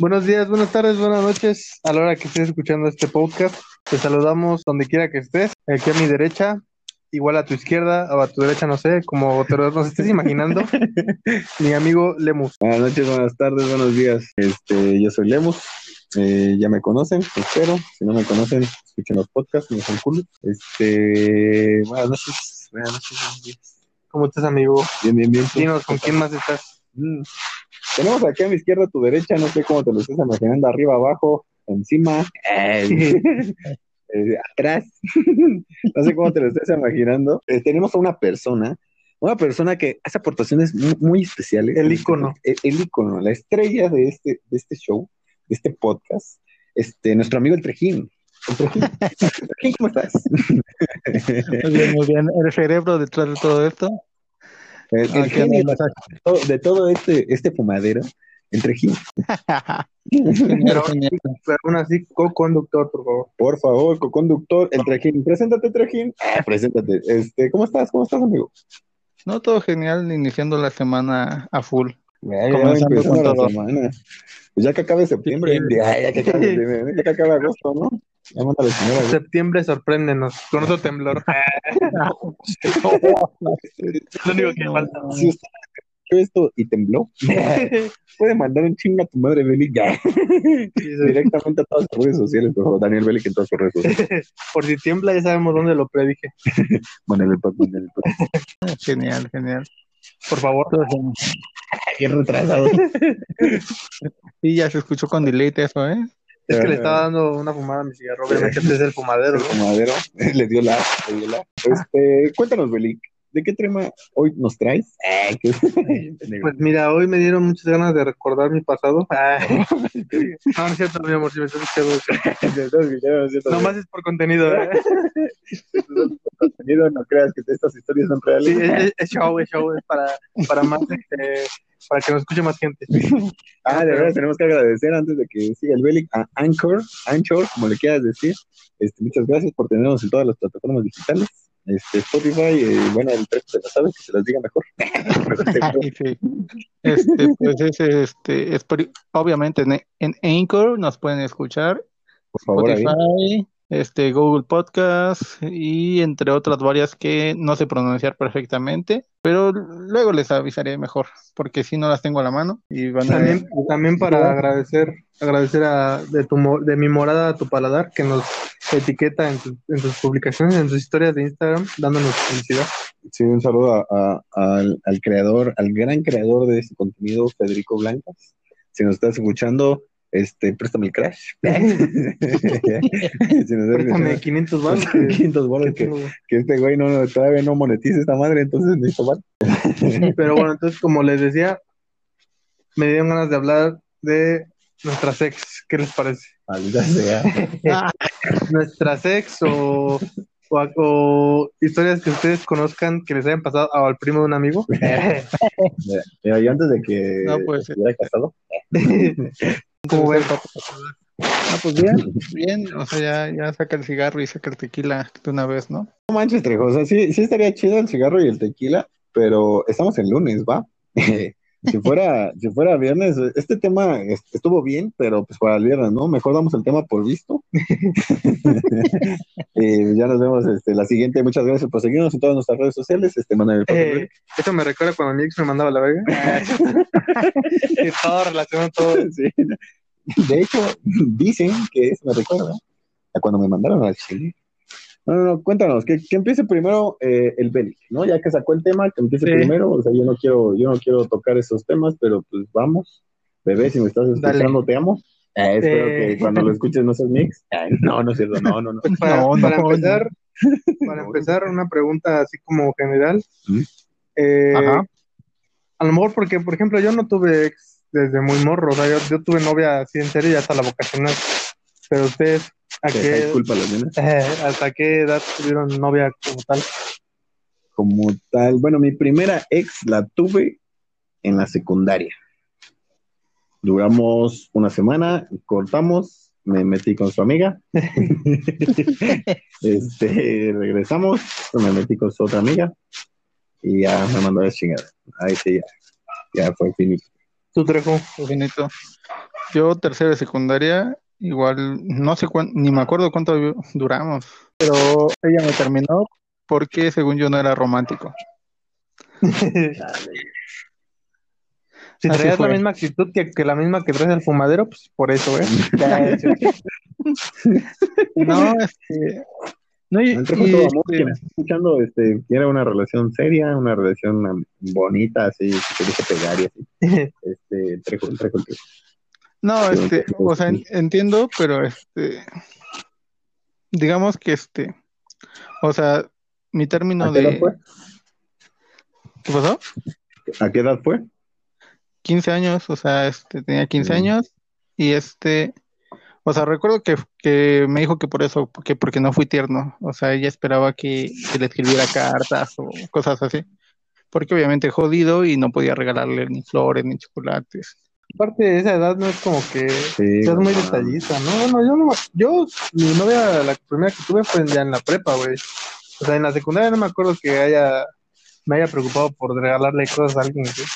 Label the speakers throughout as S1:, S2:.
S1: Buenos días, buenas tardes, buenas noches. A la hora que estés escuchando este podcast, te saludamos donde quiera que estés. Aquí a mi derecha, igual a tu izquierda o a tu derecha, no sé, como te lo nos estés imaginando. mi amigo Lemus.
S2: Buenas noches, buenas tardes, buenos días. Este, yo soy Lemus. Eh, ya me conocen, espero. Si no me conocen, escuchen los podcasts, me son cool. Este, buenas noches, buenas noches, buenos días.
S1: ¿Cómo estás, amigo?
S2: Bien, bien, bien.
S1: Dinos, ¿con quién más estás?
S2: Mm. Tenemos aquí a mi izquierda, a tu derecha, no sé cómo te lo estés imaginando, arriba, abajo, encima, eh, eh, atrás, no sé cómo te lo estés imaginando. Eh, tenemos a una persona, una persona que hace aportaciones muy, muy especiales.
S1: El ícono.
S2: El, el ícono, la estrella de este, de este show, de este podcast, este, nuestro amigo el Trejín. El Trejín, Trejín, ¿cómo estás?
S3: Muy bien, muy bien. El cerebro detrás de todo esto.
S2: El, el
S3: Aquí
S2: genio
S3: anda
S2: de todo- de todo este, este fumadero, el Trejín.
S1: Pero, pero aún así, co-conductor, por favor.
S2: Por favor, co-conductor, el Trejín. Preséntate, Trejín. Ah, preséntate. Este, ¿cómo estás? ¿Cómo estás, amigo?
S3: No, todo genial, iniciando la semana a full.
S2: Ya, ya
S3: Comenzando con
S2: la semana. Pues ya que acabe septiembre, ya, ya que acabe septiembre, ya que acabe agosto, ¿no?
S1: Septiembre, sorpréndenos con otro temblor. es lo único que falta.
S2: Si usted escuchó esto y tembló, puede mandar un chingo a tu madre, Belic, ya. Directamente a todas sus redes sociales, por favor. Daniel Belic en todas sus redes sociales.
S1: Por si tiembla, ya sabemos dónde lo predije.
S2: Mándale el el pack.
S3: Genial, genial.
S1: Por favor.
S2: Bien retrasado.
S3: Y ya se escuchó con delete eso, ¿eh?
S1: Es que le estaba dando una fumada a mi cigarro. Obviamente es el fumadero,
S2: El
S1: ¿no?
S2: fumadero le dio la, le dio la. Este, cuéntanos, Belic, ¿de qué tema hoy nos traes? Qué-
S1: Pues mira, hoy me dieron muchas ganas de recordar mi pasado. Ah. No, no es cierto, mi amor, si me estás escuchando. Nomás es por contenido. ¿eh?
S2: contenido, no creas que estas historias son reales.
S1: Sí, es show, es show, es para, para más, este, para que nos escuche más gente.
S2: Ah, de verdad, tenemos que agradecer antes de que siga el Belic a Anchor, Anchor, como le quieras decir. Este, muchas gracias por tenernos en todas las plataformas digitales. Este, Spotify, eh, bueno, el precio se la sabe, que se las diga mejor.
S3: Sí. Este, pues es, este, es obviamente en, en Anchor nos pueden escuchar,
S2: Por favor, ahí.
S3: Este, Google Podcast y entre otras varias que no sé pronunciar perfectamente, pero luego les avisaré mejor, porque si no las tengo a la mano y van a
S1: También, también para agradecer, agradecer a, de, tu, de mi morada a tu paladar, que nos etiqueta en, tu- en tus publicaciones, en tus historias de Instagram, dándonos felicidad.
S2: Sí, un saludo a- a- al, al creador, al gran creador de este contenido, Federico Blancas. Si nos estás escuchando, este, préstame el crash. si
S1: Préstame
S2: escuchando,
S1: 500 baros.
S2: 500 bolas que,
S1: que-
S2: que este güey no, todavía no monetiza esta madre, entonces necesito más.
S1: Pero bueno, entonces, como les decía, me dieron ganas de hablar de nuestras ex. ¿Qué les parece?
S2: Maldita sea.
S1: Nuestras ex o, o, o historias que ustedes conozcan que les hayan pasado o al primo de un amigo.
S2: Mira, mira, yo antes de que
S3: No, pues,
S2: estuviera casado,
S1: Como ven,
S3: Ah, pues bien, bien, o sea, ya, ya saca el cigarro y saca el tequila de una vez, ¿no?
S2: no manches, Trejo, o sea, sí, sí estaría chido el cigarro y el tequila, pero estamos en lunes, ¿va? si fuera, si fuera viernes, este tema est- estuvo bien, pero pues para el viernes, ¿no? Mejor damos el tema por visto. Eh, ya nos vemos este, la siguiente. Muchas gracias por seguirnos en todas nuestras redes sociales. Este, Manuel,
S1: eh, eso me recuerda cuando mi ex me mandaba la verga. y todo relacionado todo.
S2: Sí. De hecho, dicen que eso me recuerda a cuando me mandaron al Chile. No, no, no, cuéntanos, que, que empiece primero eh, el Belic, ¿no? Ya que sacó el tema, que empiece
S1: Sí.
S2: primero. O sea, yo no quiero, yo no quiero tocar esos temas, pero pues vamos. Bebé, si me estás escuchando, te amo. Eh, espero
S1: Eh.
S2: que cuando lo escuches no seas mix. Ay, no, no es cierto, no, no, no.
S1: Para,
S3: No, no,
S1: para
S3: no.
S1: empezar, para empezar, una pregunta así como general.
S2: ¿Mm?
S1: Eh,
S3: Ajá.
S1: a lo mejor porque, por ejemplo, yo no tuve ex desde muy morro. O sea, yo, yo tuve novia así en serio y hasta la vocacional. Pero ustedes, ¿a qué, eh, ¿hasta qué edad tuvieron novia como tal?
S2: Como tal, bueno, mi primera ex la tuve en la secundaria. Duramos una semana, cortamos, me metí con su amiga. este, regresamos, me metí con su otra amiga y ya me mandó a la chingada. Ahí sí, ya, ya fue finito.
S1: ¿Tú, Trejo?
S3: Yo tercera de secundaria, igual, no sé cuánto, ni me acuerdo cuánto duramos, pero ella me terminó porque según yo no era romántico.
S1: Si traías la misma actitud que, que, la misma que traes el fumadero, pues por eso, ¿eh?
S3: no, este. No, y,
S2: todo amor, este quien está escuchando, este, quiere una relación seria, una relación bonita, así, que deje pegar y así. Este, trejo, trejo, trejo.
S3: No, este, o sea, entiendo, pero este, digamos que este, o sea, mi término
S2: ¿A qué
S3: de.
S2: Edad fue?
S3: ¿Qué pasó?
S2: ¿A qué edad fue?
S3: 15 años, o sea, este, tenía 15 años y este, o sea, recuerdo que, que me dijo que por eso, que porque no fui tierno, o sea, ella esperaba que, que le escribiera cartas o cosas así, porque obviamente jodido y no podía regalarle ni flores ni chocolates.
S1: Aparte de esa edad no es como que
S2: Sí,
S1: seas muy
S2: no,
S1: detallista, ¿no? Bueno, yo no, yo, mi novia, la primera que tuve fue ya en la prepa, güey. O sea, en la secundaria no me acuerdo que haya, me haya preocupado por regalarle cosas a alguien, güey.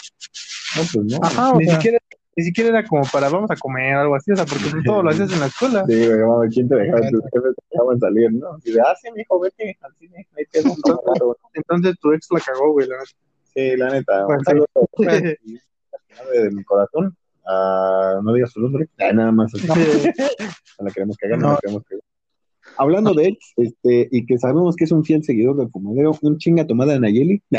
S2: No, pues no.
S3: Ajá,
S1: Ni
S3: sea,
S1: siquiera, ni siquiera era como para vamos a comer o algo así, o sea, porque tú todo lo hacías en la escuela.
S2: Sí, güey, mamá, ¿quién te dejaba? Tus jefes te dejaban salir, ¿no? Y de, ah, sí, mijo, vete al cine, ahí te doy un regalo".
S1: Entonces tu ex la cagó, güey. la neta.
S2: Sí, la neta,
S1: Pues
S2: un
S1: sí.
S2: saludo y de mi corazón. Ah, no digas su nombre, nada más. así. No la queremos cagar, no,
S3: No.
S2: la queremos cagar. Hablando de ex, este, y que sabemos que es un fiel seguidor del fumadero, un chinga tomada de Nayeli.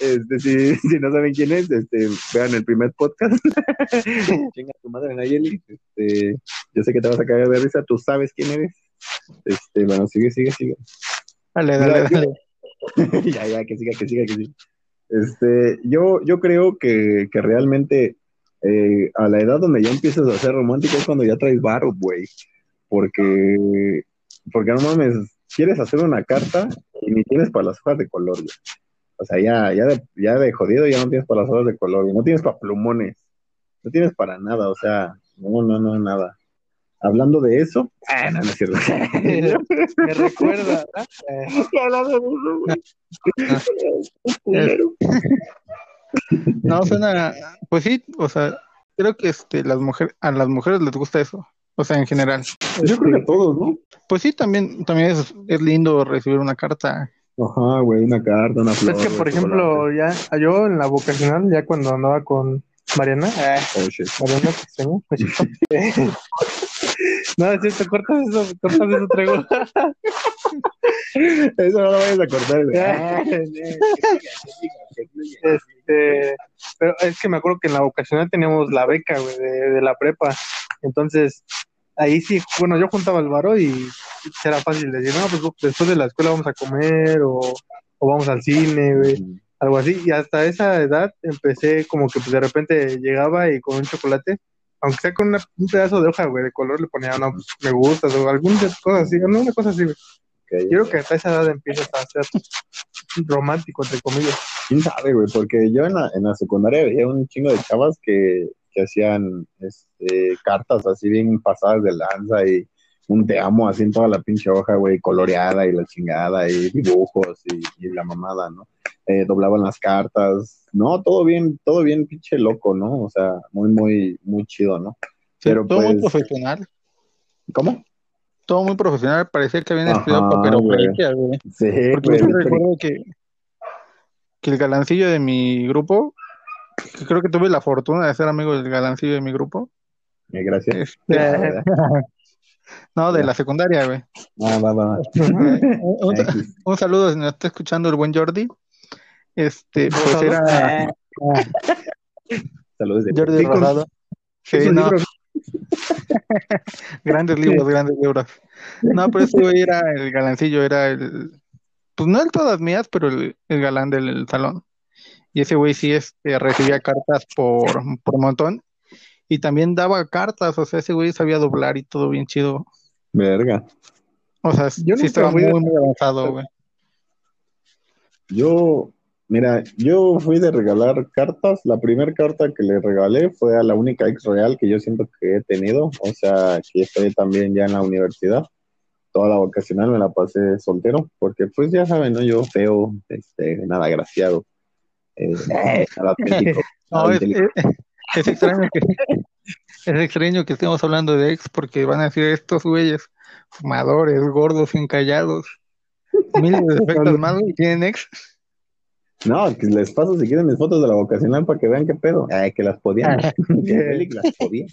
S2: Este, si, si no saben quién es, este, vean el primer podcast. chinga tu madre Nayeli. Este, yo sé que te vas a caer de risa, tú sabes quién eres. Este, bueno, sigue, sigue, sigue.
S3: dale,
S2: Mira,
S3: dale,
S2: yo-
S3: dale.
S2: ya, ya, que siga, que siga, que siga. Este, yo, yo creo que, que realmente eh, a la edad donde ya empiezas a ser romántico es cuando ya traes varo, güey. Porque, porque no mames, quieres hacer una carta y ni tienes para las hojas de color, güey. O sea, ya, ya, de, ya de jodido ya no tienes para las hojas de color, y no tienes para plumones, no tienes para nada, o sea, no, no, no, nada. Hablando de eso, ah, no, no es cierto.
S1: Me recuerda, ¿verdad?
S2: Hablando de eso, güey.
S3: No, suena, pues sí, o sea, creo que este, las mujeres, a las mujeres les gusta eso, o sea, en general.
S2: Yo creo que a todos, ¿no?
S3: Pues sí, también, también es, es lindo recibir una carta.
S2: Ajá, güey, una carta, una flor.
S1: Es que, por ejemplo, ya yo en la vocacional, ya cuando andaba con Mariana, eh.
S2: Oh, shit.
S1: Mariana te extraño, me. No, es cierto, cortas eso, cortas eso, traigo.
S2: Eso no lo vayas a cortar, güey.
S1: Este, pero es que me acuerdo que en la vocacional teníamos la beca, güey, de, de la prepa. Entonces, ahí sí, bueno, yo juntaba el varo y era fácil decir, no, pues después de la escuela vamos a comer o, o vamos al cine, güey, algo así. Y hasta esa edad empecé como que pues de repente llegaba y con un chocolate, aunque sea con una- un pedazo de hoja, güey, de color, le ponía, no, pues me gustas o alguna cosa así, no, una cosa así, güey.
S2: Ok.
S1: Yo creo que hasta esa edad empiezas a ser romántico, entre comillas.
S2: ¿Quién sabe, güey? Porque yo en la, en la secundaria veía un chingo de chavas que, que hacían este, cartas así bien pasadas de lanza y un te amo así en toda la pinche hoja, güey, coloreada y la chingada y dibujos y, y la mamada, ¿no? Eh, doblaban las cartas, no, todo bien, todo bien pinche loco, ¿no? O sea, muy, muy, muy chido, ¿no? Pero
S3: todo muy
S2: pues,
S3: profesional,
S2: ¿cómo?
S3: Todo muy profesional, parecía que habían
S2: Ajá,
S3: estudiado papiroflexia, güey.
S2: Sí,
S3: Porque
S2: güey,
S3: yo sí recuerdo que, que el galancillo de mi grupo, que creo que tuve la fortuna de ser amigo del galancillo de mi grupo,
S2: Eh, gracias.
S3: este,
S2: Ah,
S3: no, de la secundaria, güey.
S2: va, va, va.
S3: Un, un- saludo si nos está escuchando el buen Jordi. Este, pues era
S2: Saludos de
S3: Jordi Rosado. Sí, no, grandes libros, grandes libros. No, pero ese güey era el galancillo, era el, pues no el todas mías, pero el, el galán del salón. Y ese güey sí este, recibía cartas por, por montón. Y también daba cartas, o sea, ese güey sabía doblar y todo bien chido.
S2: Verga.
S3: O sea,
S1: Yo
S3: sí estaba muy, muy avanzado, güey.
S2: Yo, mira, yo fui de regalar cartas. La primera carta que le regalé fue a la única ex real que yo siento que he tenido. O sea, que estoy también ya en la universidad. Toda la vocacional me la pasé soltero, porque pues ya saben, ¿no? Yo feo, este, nada agraciado, eh, nada atlético,
S3: No, Es extraño que, es extraño que estemos hablando de ex porque van a decir estos güeyes fumadores, gordos, encallados, miles de defectos malos y tienen ex.
S2: No, que les paso si quieren mis fotos de la vocacional para que vean qué pedo. Ay, que las podían. que Félix las podía.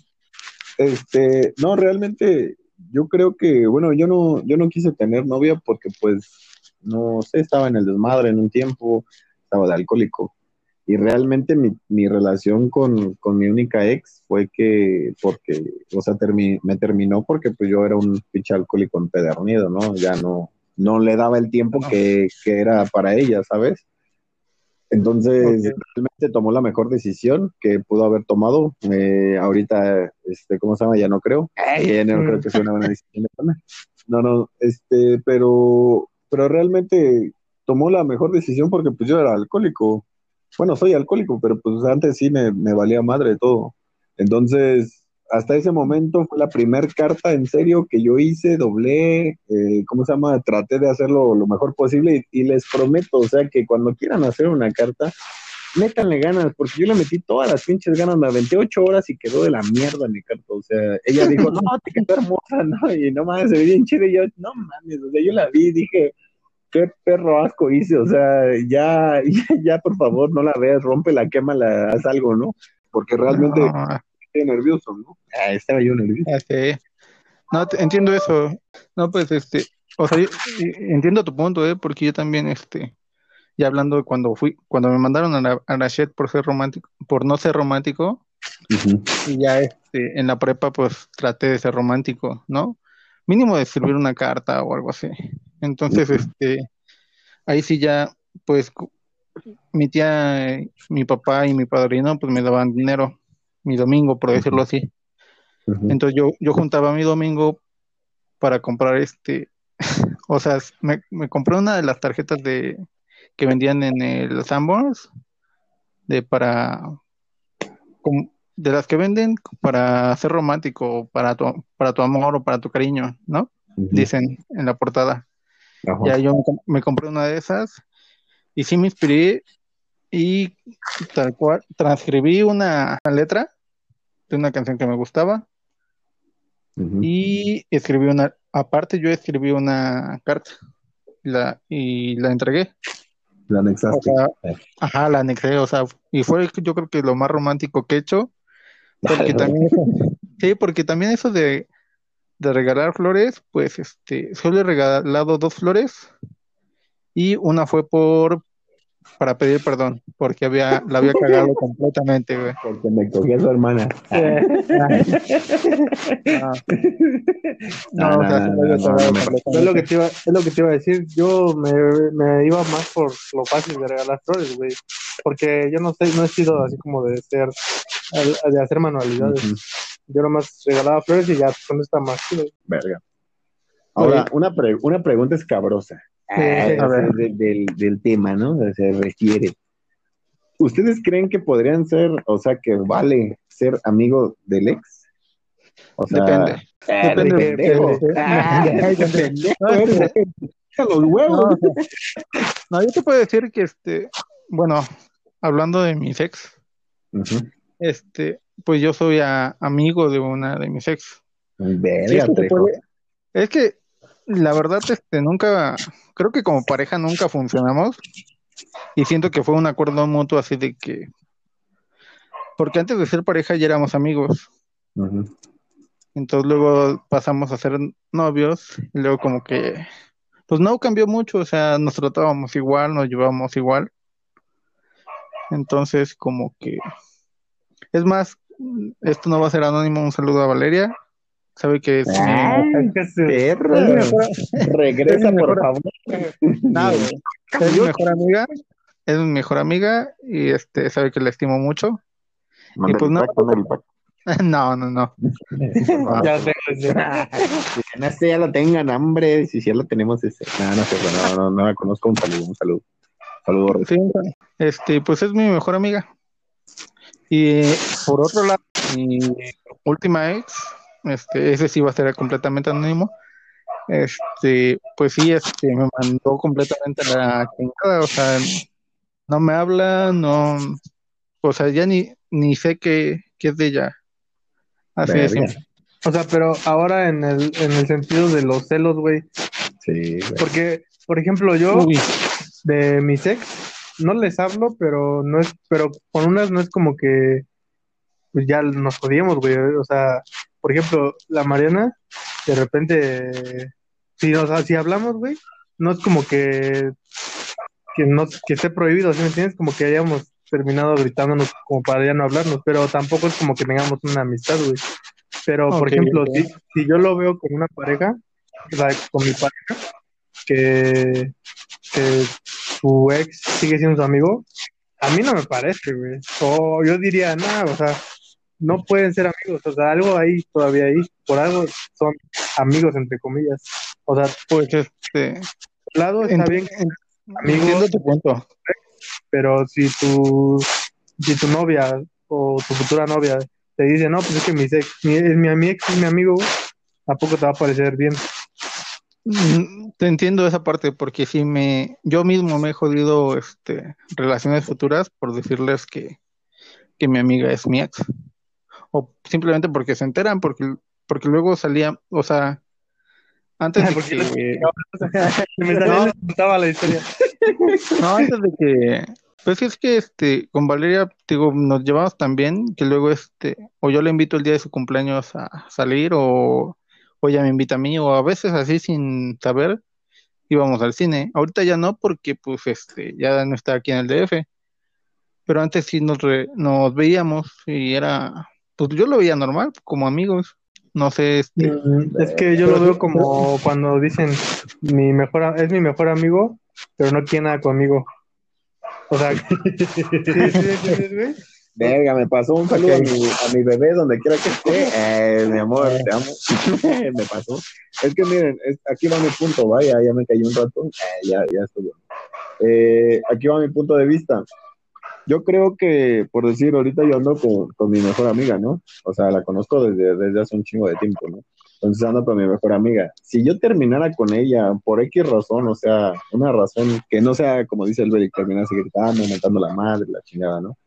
S2: Este, no, realmente, yo creo que, bueno, yo no, yo no quise tener novia porque, pues, no sé, estaba en el desmadre en un tiempo, estaba de alcohólico. Y realmente mi, mi relación con, con mi única ex fue que, porque, o sea, termi- me terminó porque pues yo era un pinche alcohólico empedernido, ¿no? Ya no, no le daba el tiempo que, que era para ella, ¿sabes? Entonces, realmente tomó la mejor decisión que pudo haber tomado. Eh, ahorita, este, ¿cómo se llama? Ya no creo. Ya no creo que sea una buena decisión. No, no, este, pero, pero realmente tomó la mejor decisión porque pues yo era alcohólico. Bueno, soy alcohólico, pero pues antes sí me, me valía madre todo. Entonces, hasta ese momento fue la primera carta en serio que yo hice, doblé, eh, ¿cómo se llama? Traté de hacerlo lo mejor posible y, les prometo, o sea, que cuando quieran hacer una carta, métanle ganas, porque yo le metí todas las pinches ganas, me aventé ocho horas y quedó de la mierda mi carta, o sea, ella dijo, no, te quedó hermosa, ¿no? Y no mames, se ve bien chida, y yo, no mames, o sea, yo la vi y dije, qué perro asco hice, o sea, ya, ya, ya, por favor, no la veas, rómpela, quémala, haz algo, ¿no? Porque realmente estoy nervioso, ¿no? Ah, estaba yo nervioso.
S3: sé. No, te- entiendo eso. No, pues, este, o sea, yo- eh, entiendo tu punto, ¿eh? Porque yo también, este, ya hablando de cuando fui, cuando me mandaron a la, a la Shed por ser romántico, por no ser romántico, y ya, este, en la prepa, pues, traté de ser romántico, ¿no? Mínimo de escribir una carta o algo así. Entonces, este, ahí sí ya, pues, mi tía, mi papá y mi padrino, pues, me daban dinero, mi domingo, por decirlo así. Entonces yo, yo juntaba mi domingo para comprar este, o sea, me, me compré una de las tarjetas de que vendían en el Sanborns, de para, de las que venden para ser romántico, para tu, para tu amor o para tu cariño, ¿no? Dicen en la portada.
S2: Ajá.
S3: Ya yo me compré una de esas y sí me inspiré y tal cual transcribí una letra de una canción que me gustaba y escribí una, aparte yo escribí una carta la, y la entregué.
S2: La
S3: O
S2: anexaste.
S3: sea, ajá, la anexé, o sea, y fue yo creo que lo más romántico que he hecho, porque también sí, porque también eso de, de regalar flores, pues este, solo he regalado dos flores y una fue por para pedir perdón, porque había, la había cagado completamente, güey.
S2: Porque me cogí a su hermana.
S3: Ah. No,
S1: Es lo que te iba, es lo que te iba a decir. Yo me, me iba más por lo fácil de regalar flores, güey. Porque yo no sé, no he sido así como de ser, de hacer manualidades.
S2: Ujú.
S1: Yo nomás regalaba flores y ya con esta más chido.
S2: Verga. Ahora, una, pre- una pregunta escabrosa.
S1: Sí,
S2: Ah,
S3: a ver.
S2: de- del, del tema, ¿no? Se refiere. ¿Ustedes creen que podrían ser, o sea, que vale ser amigo del ex? O sea,
S3: Depende.
S2: Ah,
S3: Depende
S2: de
S3: de-
S2: pendejo.
S3: de- de-
S2: Ah,
S3: No,
S2: eh. Los huevos.
S3: No, yo te puedo decir que este, bueno, hablando de mis ex, este, pues yo soy a- amigo de una de mis ex. Sí,
S2: Verga,
S3: es que se
S2: Trejo.
S3: puede- es que la verdad, este, nunca, creo que como pareja nunca funcionamos. Y siento que fue un acuerdo mutuo así de que, porque antes de ser pareja ya éramos amigos, entonces luego pasamos a ser novios y luego como que, pues no cambió mucho, o sea, nos tratábamos igual, nos llevábamos igual, entonces como que, es más, esto no va a ser anónimo, un saludo a Valeria, sabe que es
S2: Ay, perro.
S3: es mi mejor-
S2: Regresa, por
S3: mejor-
S2: favor.
S3: No. Es mi mejor amiga, es mi mejor amiga y este sabe que la estimo mucho.
S2: Mándale
S3: pues no. No, no, no.
S1: ya
S2: sé, ya lo tengan, hambre. Si ya lo tenemos, ese. No, no sé, no, no, no la conozco. Un saludo, un saludo. Saludo,
S3: Sí, este, pues es mi mejor amiga. Y por otro lado, mi última ex, este, ese sí va a ser completamente anónimo. Este, pues sí, este, me mandó completamente a la chingada, o sea, no me habla, no, o sea, ya ni, ni sé qué, que es de ella. Así simple.
S1: O sea, pero ahora en el, en el sentido de los celos, güey.
S2: Sí, güey.
S1: Porque, por ejemplo, yo
S3: Uy,
S1: de mis ex no les hablo, pero no es, pero con unas no es como que pues ya nos jodíamos, güey. O sea, por ejemplo, la Mariana, de repente, si nos, si hablamos, güey, no es como que que no que esté prohibido, ¿sí me entiendes? Como que hayamos terminado gritándonos como para ya no hablarnos, pero tampoco es como que tengamos una amistad, güey. Pero, por ejemplo, si, si yo lo veo con una pareja, o sea, con mi pareja, que, que su ex sigue siendo su amigo, a mí no me parece, güey. O yo diría, nada, o sea, no pueden ser amigos, o sea, algo ahí todavía ahí, por algo son amigos, entre comillas. O sea,
S3: pues este,
S1: por lado está bien
S3: en-
S1: amigos,
S3: entiendo tu punto.
S1: pero si tu, si tu novia o tu futura novia te dice, no, pues es que mi ex, mi, es mi, mi ex es mi amigo, tampoco te va a parecer bien.
S3: Mm, Te entiendo esa parte porque sí me, yo mismo me he jodido este, relaciones futuras por decirles que, que mi amiga es mi ex. O simplemente porque se enteran, porque, porque luego salía, o sea, antes de que,
S1: Me les contaba la historia.
S3: no, antes de que, pues es que este, con Valeria, digo, nos llevamos tan bien que luego este, o yo le invito el día de su cumpleaños a salir o, o ella me invita a mí, o a veces así sin saber, íbamos al cine. Ahorita ya no, porque pues este, ya no está aquí en el DF. Pero antes sí nos, re- nos veíamos y era, pues yo lo veía normal, como amigos. No sé, este,
S1: Mm, Es que yo lo veo como cuando dicen mi mejor a- es mi mejor amigo, pero no quiere nada conmigo. O sea, ¿sí, sí, sí, sí, güey?
S2: Verga, me pasó un saludo a, mi, a mi bebé donde quiera que esté. Eh, mi amor, te amo. me pasó. Es que miren, es- aquí va mi punto, vaya, ya me cayó un rato. Eh, ya, ya estuvo. Eh, aquí va mi punto de vista. Yo creo que, por decir, ahorita yo ando con, con mi mejor amiga, ¿no? O sea, la conozco desde, desde hace un chingo de tiempo, ¿no? Entonces ando con mi mejor amiga. Si yo terminara con ella por X razón, o sea, una razón que no sea, como dice el Beric, terminarse gritando, mentando la madre, la chingada, ¿no?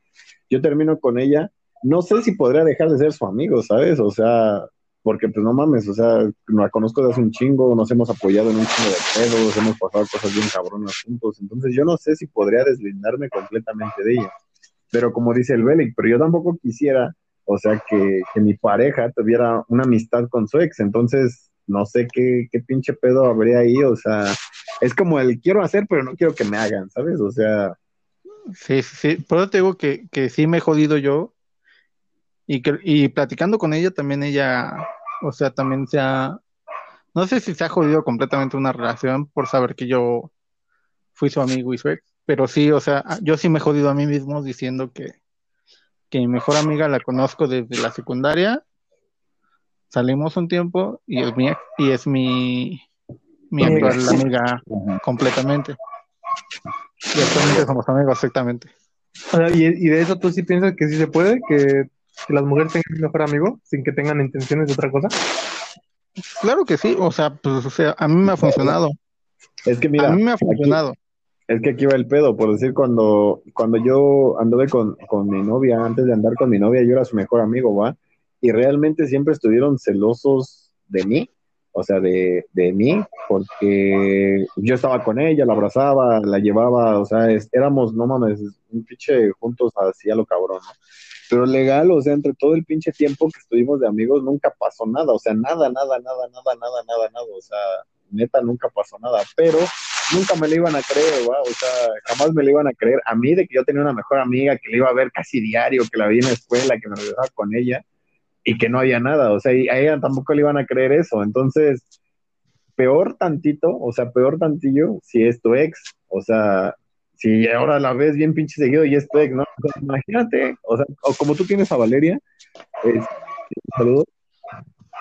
S2: Yo termino con ella, no sé si podría dejar de ser su amigo, ¿sabes? O sea, porque pues no mames, o sea, la conozco desde hace un chingo, nos hemos apoyado en un chingo de pedos, hemos pasado cosas bien cabronas juntos, entonces yo no sé si podría deslindarme completamente de ella. Pero como dice el Belic, pero yo tampoco quisiera, o sea, que, que mi pareja tuviera una amistad con su ex, entonces no sé qué, qué pinche pedo habría ahí, o sea, es como el quiero hacer, pero no quiero que me hagan, ¿sabes? O sea,
S3: Sí, sí. Por eso te digo que, que sí me he jodido yo. Y, que, y platicando con ella también ella, o sea, también se ha, no sé si se ha jodido completamente una relación por saber que yo fui su amigo y su ex, pero sí, o sea, yo sí me he jodido a mí mismo diciendo que, que mi mejor amiga la conozco desde la secundaria, salimos un tiempo y es mi, y es mi, mi
S1: Amiga.
S3: actual amiga completamente. Y actualmente somos amigos, exactamente.
S1: Y, y de eso tú sí piensas que sí se puede, que, que las mujeres tengan un mejor amigo sin que tengan intenciones de otra cosa.
S3: Claro que sí, o sea, pues, o sea, a mí me ha funcionado,
S2: es que mira,
S3: a mí me ha
S2: aquí-
S3: funcionado.
S2: Es que aquí va el pedo, por decir, cuando, cuando yo anduve con, con mi novia, antes de andar con mi novia, yo era su mejor amigo, ¿va? Y realmente siempre estuvieron celosos de mí, o sea, de, de mí, porque yo estaba con ella, la abrazaba, la llevaba, o sea, es- éramos, no mames, un pinche juntos así a lo cabrón, ¿no? Pero legal, o sea, entre todo el pinche tiempo que estuvimos de amigos, nunca pasó nada, o sea, nada, nada, nada, nada, nada, nada, nada, o sea, neta, nunca pasó nada, pero nunca me lo iban a creer, ¿va? o sea, jamás me lo iban a creer a mí de que yo tenía una mejor amiga que le iba a ver casi diario, que la vi en la escuela, que me regresaba con ella y que no había nada, o sea, y a ella tampoco le iban a creer eso, entonces, peor tantito, o sea, peor tantillo si es tu ex, o sea, si ahora la ves bien pinche seguido y es tu ex, ¿no? O sea, imagínate, o sea, o como tú tienes a Valeria, es, saludos,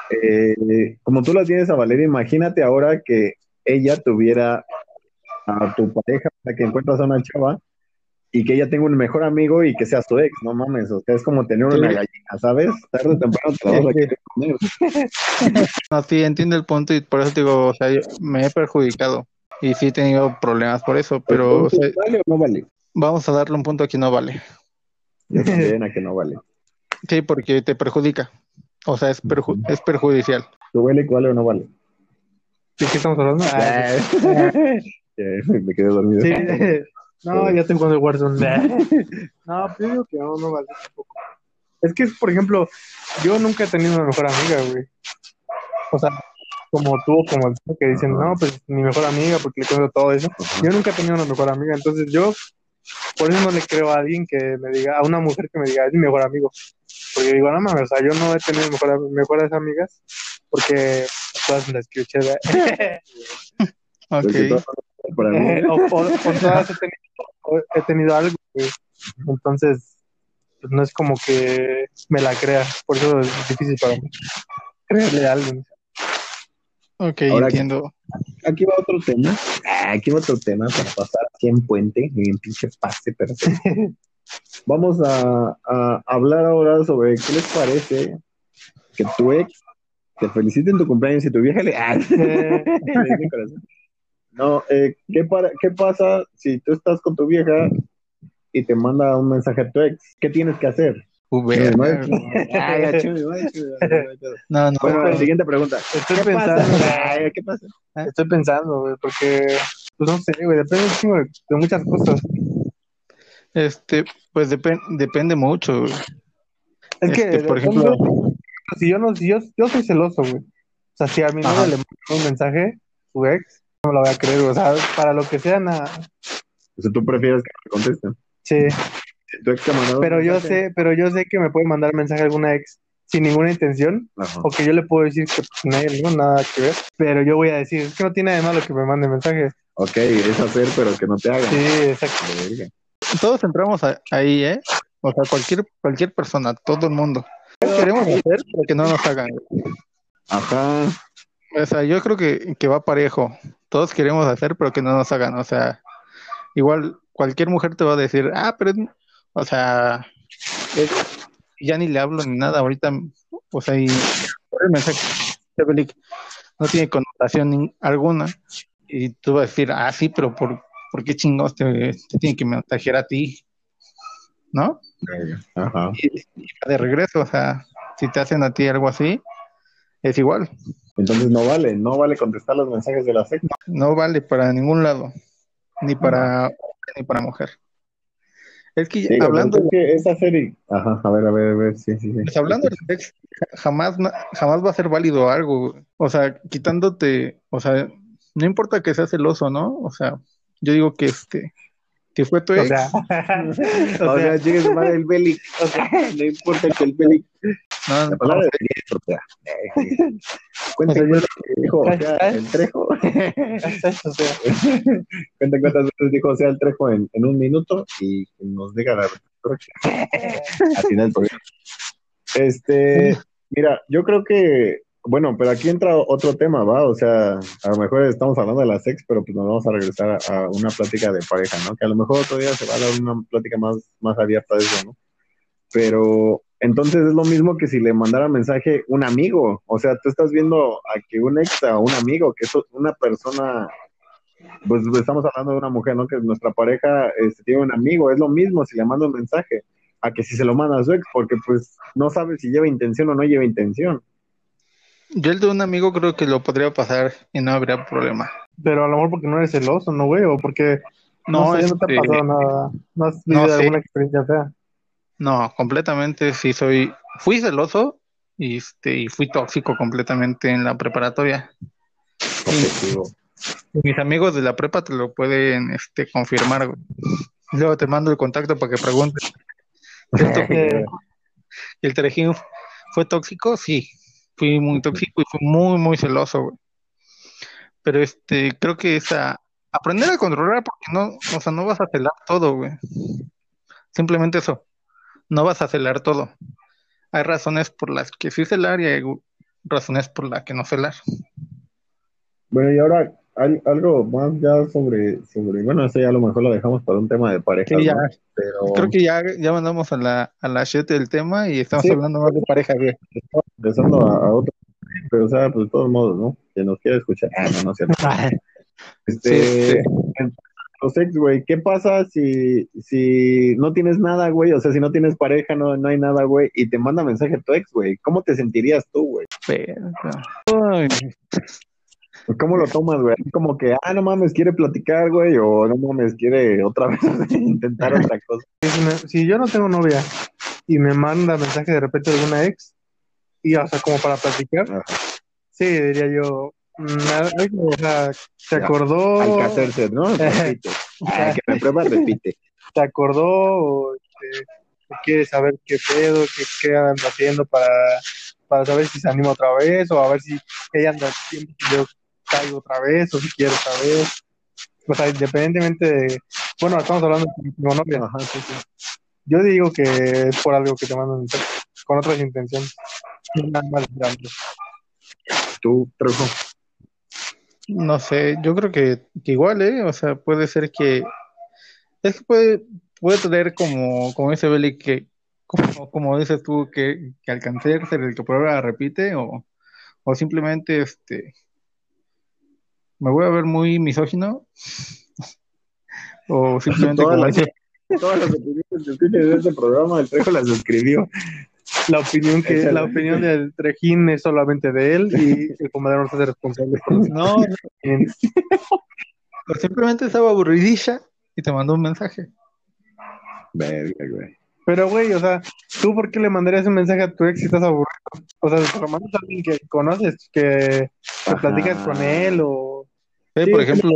S2: eh, como tú la tienes a Valeria, imagínate ahora que ella tuviera a tu pareja, que encuentras a una chava y que ella tenga un mejor amigo y que sea su ex, no mames, o sea, es como tener una
S3: Sí.
S2: gallina, ¿sabes? Tarde o temprano te vas a querer comer.
S3: No, sí, entiendo el punto y por eso te digo, o sea, yo me he perjudicado y sí he tenido problemas por eso, pero o sea,
S2: ¿vale o no vale?
S3: vamos a darle un punto aquí no vale.
S2: Yo también a que no vale.
S3: Sí, porque te perjudica. O sea, es, perju- es perjudicial.
S2: ¿Tu Belic vale o no vale?
S1: ¿De qué estamos hablando? Ah,
S2: me quedé dormido.
S1: sí. No, ya jugando el Warzone. No, pues yo digo que no, no vale tampoco. Es que, por ejemplo, yo nunca he tenido una mejor amiga, güey. O sea, como tú o como tú, que dicen, no, pues mi mejor amiga, porque le cuento todo eso. Yo nunca he tenido una mejor amiga, entonces yo, por eso no le creo a alguien que me diga, a una mujer que me diga, es mi mejor amigo. Porque digo, no mames, o sea, yo no he tenido mejor- mejores amigas, porque todas me las quiero echar, ¿verdad?
S2: Porque
S3: Ok.
S2: todo para mí.
S1: o, o- todas he tenido, o- he tenido algo. Entonces, pues, no es como que me la crea, por eso es difícil para mí creerle a alguien.
S3: Ok,
S2: Ahora-
S3: entiendo.
S2: Aquí va otro tema. Ah, Aquí va otro tema para pasar aquí en puente, en pinche pase, pero Vamos a, a hablar ahora sobre qué les parece que tu ex te felicite en tu cumpleaños y tu vieja le. Ah. No, eh, ¿qué, para, ¿qué pasa si tú estás con tu vieja y te manda un mensaje a tu ex? ¿Qué tienes que hacer?
S3: Uber. No, no.
S2: Bueno, la siguiente pregunta.
S1: Estoy
S2: ¿Qué
S1: pensando,
S2: pasa? Ay, ¿Qué pasa?
S1: estoy pensando, güey, porque, pues no sé, güey, depende de, de muchas cosas.
S3: Este, pues depen- depende mucho. güey.
S1: Es que,
S3: Este, por
S1: depende-
S3: ejemplo,
S1: si yo no, si yo, yo soy celoso, güey. O sea, si a mi novia le manda un mensaje, su ex, no me lo voy a creer, güey. O sea, para lo que sea, nada.
S2: O sea, tú prefieres que te contesten.
S1: Sí,
S2: Si tu ex te ha mandado un
S1: pero yo sé, pero yo sé que me puede mandar mensaje a alguna ex sin ninguna intención,
S2: Ajá.
S1: o que yo le puedo decir que pues, no hay ningún- nada que ver, pero yo voy a decir, es que no tiene nada de malo que me mande mensaje.
S2: Ok, es hacer, pero que no te hagan.
S1: Sí, exacto.
S3: Todos entramos a- ahí, ¿eh? O sea, cualquier, cualquier persona, todo el mundo. Queremos hacer pero que no nos hagan.
S2: Ajá.
S3: O sea, yo creo que, que va parejo. Todos queremos hacer, pero que no nos hagan. O sea, igual cualquier mujer te va a decir, ah, pero, es- o sea, es- ya ni le hablo ni nada ahorita. O sea, y el mensaje de no tiene connotación alguna. Y tú vas a decir, ah, sí, pero ¿por, ¿por qué chingados te, te tiene que mensajear a ti? ¿No?
S2: Ajá.
S3: Y, y de regreso, o sea, si te hacen a ti algo así, es igual.
S2: Entonces no vale, no vale contestar los mensajes de la secta.
S3: No vale para ningún lado, ni para hombre ni para mujer. Es que
S2: Sí,
S3: hablando,
S2: es que esa serie. Ajá, a ver, a ver, a ver, sí, sí, sí.
S3: pues, hablando de sex, jamás, jamás va a ser válido algo. O sea, quitándote, o sea, no importa que seas celoso, ¿no? O sea, yo digo que este, que fue tu
S1: O
S3: ex,
S1: sea,
S2: O
S1: o sea,
S2: sea, llegue su madre el Belic. O sea, no importa que el Belic.
S3: no,
S2: La
S3: no,
S2: Dios, o sea. eh,
S1: O yo-
S2: veces dijo, o sea, el Trejo.
S1: o sea,
S2: Cuenta cuántas veces dijo, sea, el Trejo en, en un minuto y nos diga la respuesta. Al final. Este, mira, yo creo que, bueno, pero aquí entra otro tema, ¿va? O sea, a lo mejor estamos hablando de la sex, pero pues nos vamos a regresar a, a una plática de pareja, ¿no? Que a lo mejor otro día se va a dar una plática más, más abierta de eso, ¿no? Pero entonces es lo mismo que si le mandara mensaje un amigo. O sea, tú estás viendo a que un ex a un amigo, que es una persona, pues estamos hablando de una mujer, ¿no? Que nuestra pareja este, tiene un amigo. Es lo mismo si le manda un mensaje a que si se lo manda a su ex, porque pues no sabe si lleva intención o no lleva intención.
S3: yo el de un amigo creo que lo podría pasar y no habría problema.
S1: pero a lo mejor porque no eres celoso, ¿no, güey? O porque no,
S3: No,
S1: sé, no te ha
S3: este,
S1: pasado nada, no has
S3: no
S1: vivido
S3: sé.
S1: alguna experiencia fea.
S3: No, completamente sí soy, fui celoso y este, y fui tóxico completamente en la preparatoria.
S2: Objetivo.
S3: Mis amigos de la prepa te lo pueden este confirmar. Luego te mando el contacto para que preguntes. ¿Cierto que el Terejín fue tóxico? Sí, fui muy tóxico y fui muy, muy celoso, güey. Pero este, creo que es a aprender a controlar porque no, o sea, no vas a celar todo, güey. Simplemente eso. No vas a celar todo. Hay razones por las que sí celar y hay razones por las que no celar.
S2: Bueno, y ahora al- algo más ya sobre, sobre, bueno, eso ya a lo mejor lo dejamos para un tema de pareja,
S3: Sí, ya.
S2: ¿no? Pero
S3: Creo que ya, ya mandamos a la, a la shit del tema y estamos
S2: Sí.
S3: hablando más de pareja, güey.
S2: empezando a, a otro, pero o sea, pues de todos modos, ¿no? Que nos quiera escuchar. Ah, no, no cierto. Este,
S3: Sí, sí.
S2: en- los ex, güey, ¿qué pasa si, si no tienes nada, güey? O sea, si no tienes pareja, no, no hay nada, güey, y te manda mensaje tu ex, güey. ¿Cómo te sentirías tú, güey? ¿Cómo lo tomas, güey? Como que, ah, no mames, quiere platicar, güey, o no mames, quiere otra vez intentar otra cosa.
S1: Si, me- si yo no tengo novia y me manda mensaje de repente de alguna ex, y o sea, como para platicar,
S2: Ajá.
S1: sí, diría yo, mm, algo, o sea, se acordó,
S2: Al cacerse, ¿no? Repite. Ah, que me prueba, repite.
S1: se acordó, este, quiere saber qué pedo, qué, qué anda haciendo para, para saber si se anima otra vez, o a ver si ella anda haciendo que yo caigo otra vez, o si quiere otra vez. O sea, independientemente de, bueno, estamos hablando de.
S2: Ajá, sí, sí.
S1: Yo digo que es por algo que te mandan con otras intenciones. No nada más de hambre.
S2: Tú, Trejo.
S3: No sé, yo creo que, que igual, ¿eh? O sea, puede ser que. Es que puede, puede tener como, como dice Beli, que, como, como dices tú, que, que al cansarse el que ahora repite, o, o simplemente este. Me voy a ver muy misógino, o simplemente
S2: Todas
S3: como
S2: las-
S3: dice,
S2: Todas las opiniones que escuches de este programa, el Trejo las escribió.
S1: La opinión que la opinión del Trejín es solamente de él y el comandante no se hace responsable
S3: no, no, o simplemente estaba aburridilla y te mandó un mensaje.
S2: Verga, güey.
S1: Pero, güey, o sea, ¿tú por qué le mandarías un mensaje a tu ex si estás aburrido? O sea, te lo mandas a alguien que conoces, que, que platicas con él o...
S3: Eh,
S2: Sí,
S3: por ejemplo,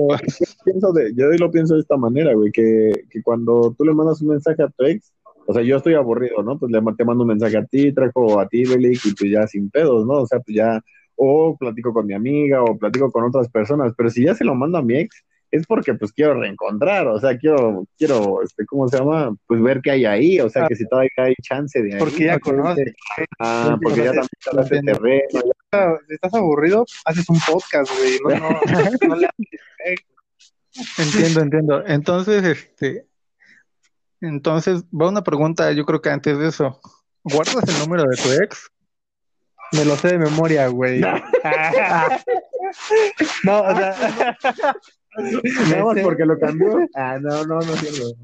S2: Pienso de, yo lo pienso de esta manera, güey, que, que cuando tú le mandas un mensaje a tu ex, o sea, yo estoy aburrido, ¿no? Pues le te mando un mensaje a ti, Trejo, o a ti, Belik, y pues ya sin pedos, ¿no? O sea, pues ya, o platico con mi amiga, o platico con otras personas, pero si ya se lo mando a mi ex, es porque pues quiero reencontrar, o sea, quiero, quiero, este, ¿cómo se llama? Pues ver qué hay ahí, o sea, que si todavía hay chance de ahí.
S1: Porque ya
S2: ¿no?
S1: conoces.
S2: Ah, porque ya también hablaste de terreno, ya-
S1: Si estás aburrido, haces un podcast, güey. No, no, no le
S3: Entiendo, entiendo. Entonces, este, entonces va una pregunta, yo creo que antes de eso, ¿guardas el número de tu ex?
S1: Me lo sé de memoria, güey. no, o sea,
S2: Nada más porque lo cambió. Ah, no, no, no entiendo.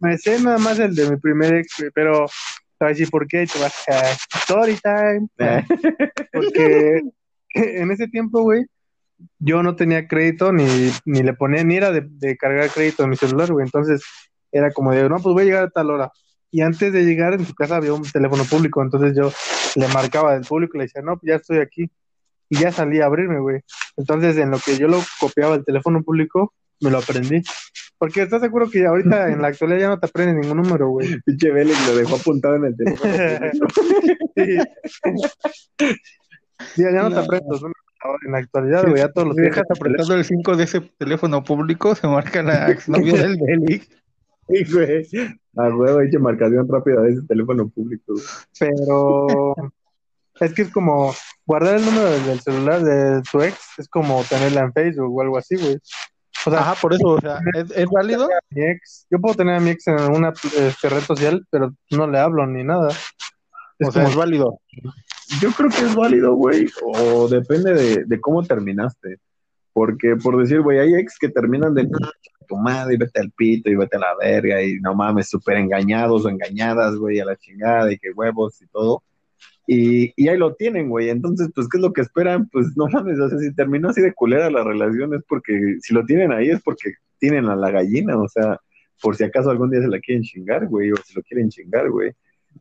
S1: me sé nada más el de mi primer ex, güey, pero te voy a decir por qué te vas a story time.
S2: Eh.
S1: Porque en ese tiempo, güey, yo no tenía crédito ni, ni le ponía, ni era de, de cargar crédito en mi celular, güey. Entonces era como de, no, pues voy a llegar a tal hora. Y antes de llegar en su casa había un teléfono público, entonces yo le marcaba del público y le decía, no, pues ya estoy aquí. Y ya salí a abrirme, güey. Entonces en lo que yo lo copiaba el teléfono público, me lo aprendí. Porque estás seguro que ahorita en la actualidad ya no te aprende ningún número, güey.
S2: Pinche Vélez lo dejó apuntado en el teléfono.
S1: Sí. Ya, ya no, te aprendes los números en la actualidad, güey, ya todos los
S3: dejas apretando el 5 de ese teléfono público, se marca la exnovia del Beli.
S2: Sí, güey. A huevo, hecho marcación rápida de ese teléfono público. güey.
S1: Pero es que es como guardar el número del, celular de tu ex, es como tenerla en Facebook o algo así, güey. O sea,
S3: Ajá, por eso, o sea, ¿es, es válido?
S1: mi ex, yo puedo tener a mi ex en una este, red social, pero no le hablo ni nada. Es
S3: O sea,
S1: como-
S3: es válido.
S2: Yo creo que es válido, güey. O depende de, de cómo terminaste. Porque, por decir, güey, hay ex que terminan de "No, chica tu madre y vete al pito y vete a la verga y no mames, súper engañados o engañadas, güey, a la chingada y que huevos y todo. Y, y ahí lo tienen, güey. Entonces, pues, ¿qué es lo que esperan? Pues no mames, o sea, si terminó así de culera la relación es porque, si lo tienen ahí es porque tienen a la gallina, o sea, por si acaso algún día se la quieren chingar, güey, o si lo quieren chingar, güey.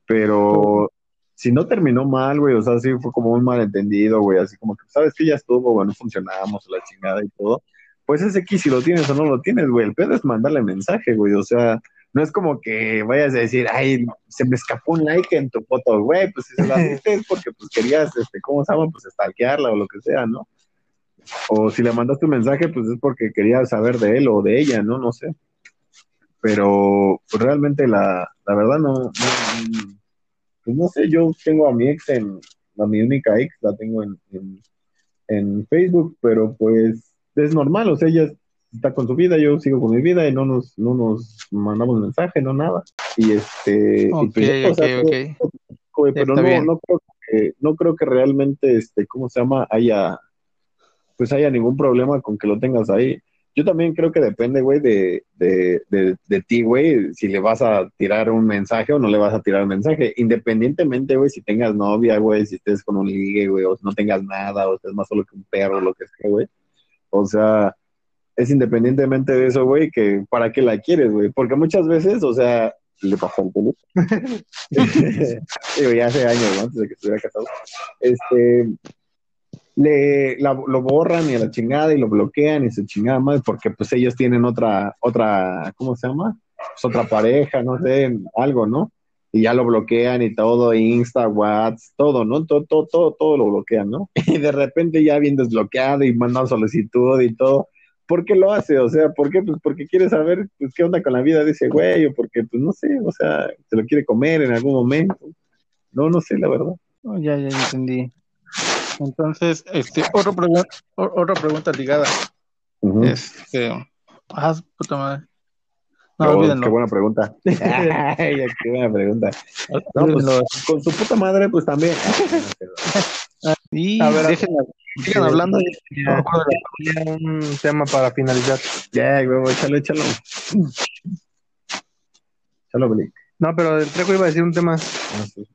S2: Pero si no terminó mal, güey, o sea, sí fue como un malentendido, güey, así como que, ¿sabes que Ya estuvo, bueno, funcionamos, la chingada y todo. Pues ese aquí, si lo tienes o no lo tienes, güey, el pedo es mandarle mensaje, güey, o sea, no es como que vayas a decir, ay, se me escapó un like en tu foto, güey, pues si se la diste es porque, pues, querías, este, ¿cómo se llama? Pues, stalkearla o lo que sea, ¿no? O si le mandaste un mensaje, pues es porque querías saber de él o de ella, ¿no? No sé. Pero, pues, realmente la, la verdad no, no, pues no sé, yo tengo a mi ex en, a mi única ex, la tengo en, en, en Facebook, pero pues es normal, o sea, ella está con su vida, yo sigo con mi vida y no nos, no nos mandamos mensaje, no nada. Y este, y pues,
S3: ok,
S2: todo- pero no, no creo que, no creo que realmente, este, ¿cómo se llama? haya, pues haya ningún problema con que lo tengas ahí. yo también creo que depende, güey, de, de, de, de ti, güey, si le vas a tirar un mensaje o no le vas a tirar un mensaje. Independientemente, güey, si tengas novia, güey, si estés con un ligue, güey, o no tengas nada, o estés más solo que un perro, lo que sea, güey. O sea, es independientemente de eso, güey, que para qué la quieres, güey. Porque muchas veces, o sea, le pasó al pelo. Digo, ya hace años, ¿no? Antes de que estuviera casado. Este, le, la- lo borran y a la chingada y lo bloquean y se chingada más porque pues ellos tienen otra, otra, ¿cómo se llama? Pues otra pareja, no sé, algo, ¿no? Y ya lo bloquean y todo, Insta, WhatsApp, todo, ¿no? Todo, todo, todo, todo lo bloquean, ¿no? Y de repente ya bien desbloqueado y mandan solicitud y todo. ¿Por qué lo hace? O sea, ¿por qué? Pues porque quiere saber pues, qué onda con la vida de ese güey o porque, pues no sé, o sea, se lo quiere comer en algún momento. No, no sé, la verdad.
S3: Oh, ya, ya entendí. Entonces, este, otra pregunta, otra pregunta ligada.
S2: Ujú.
S3: Este, ah, puta madre. No,
S2: Qué buena pregunta. Ay, qué buena pregunta. No, pues, con su puta madre, pues también.
S3: Y
S1: A ver, a-
S3: dejen, sigan hablando.
S1: Ya, ya un tema para finalizar.
S2: Ya, güey, échalo, échalo. Échalo, Blake.
S1: No, pero el Trejo iba a decir un tema.
S2: Ah, sí.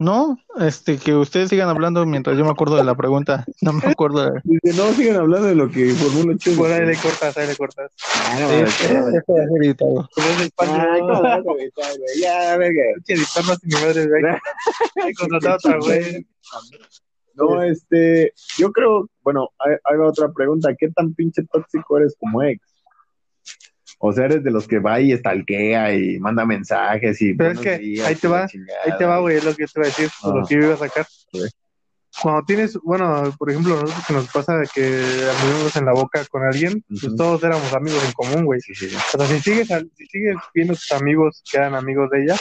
S3: No, este, que ustedes sigan hablando mientras yo me acuerdo de la pregunta. No me acuerdo de...
S2: Dice, no, sigan hablando de lo que formó los
S1: Por ahí le cortas, ahí le cortas.
S2: Ah, no,
S3: Eh, esto va a ser editado.
S1: Como es de España,
S2: Ay. Ya, verga.
S1: Pinche editarlo sin mi madre, güey. Hay otra, güey.
S2: No, este, yo creo, bueno, hay, hay otra pregunta. ¿Qué tan pinche tóxico eres como ex? O sea, eres de los que va y estalquea y manda mensajes y.
S1: Pero es que
S2: días
S1: ahí te va. Ahí te va, güey, es lo que yo te iba a decir,
S2: Ah.
S1: lo que yo iba a sacar. Cuando tienes, bueno, por ejemplo, nosotros que nos pasa que anduvimos en la boca con alguien, pues todos éramos amigos en común, güey.
S2: Sí, sí, sí.
S1: O sea, si sigues, si sigues viendo tus amigos que eran amigos de ella,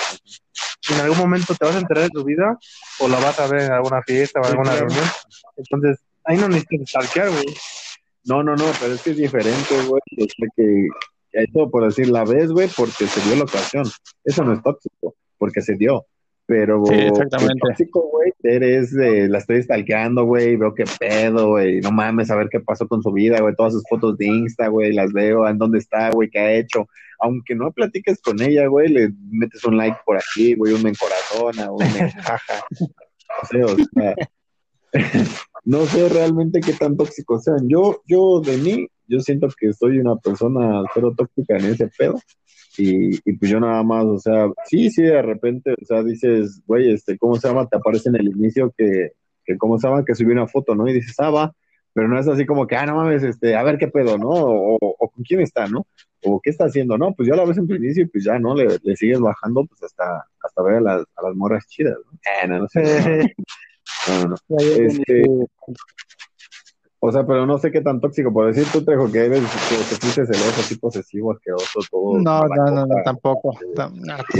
S1: en algún momento te vas a enterar de su vida o la vas a ver en alguna fiesta o en alguna
S2: claro.
S1: reunión. Entonces, ahí no necesitas stalkear, güey.
S2: No, no, no, pero es que es diferente, güey. O sea que eso por decir la vez, güey, porque se dio la ocasión. Eso no es tóxico, porque se dio. Pero
S3: Sí, exactamente.
S2: tóxico, güey, eres de, la estoy stalkeando, güey, veo qué pedo, güey, no mames, a ver qué pasó con su vida, güey, todas sus fotos de Insta, güey, las veo, en dónde está, güey, qué ha hecho. Aunque no platiques con ella, güey, le metes un like por aquí, güey, un me encorazona, un me. No sé, o sea, no sé realmente qué tan tóxicos sean. Yo, yo de mí, yo siento que soy una persona cero tóxica en ese pedo. Y, y pues yo nada más, o sea, sí, sí, de repente, o sea, dices, güey, este, ¿cómo se llama? Te aparece en el inicio que, que ¿cómo se llama? Que subí una foto, ¿no? Y dices, ah, va, pero no es así como que, ah, no mames, este, a ver qué pedo, ¿no? O, o con quién está, ¿no? O qué está haciendo, ¿no? Pues ya la ves en tu inicio y pues ya, ¿no? Le, le sigues bajando, pues hasta, hasta ver a las, a las morras chidas, ¿no? Eh, no, no sé. No, no, no. Este, o sea, pero no sé qué tan tóxico. Por decir tú, Trejo, que eres, que, que fuiste celoso, así posesivo, asqueroso, todo.
S3: No, no, no, no, tampoco.
S2: Y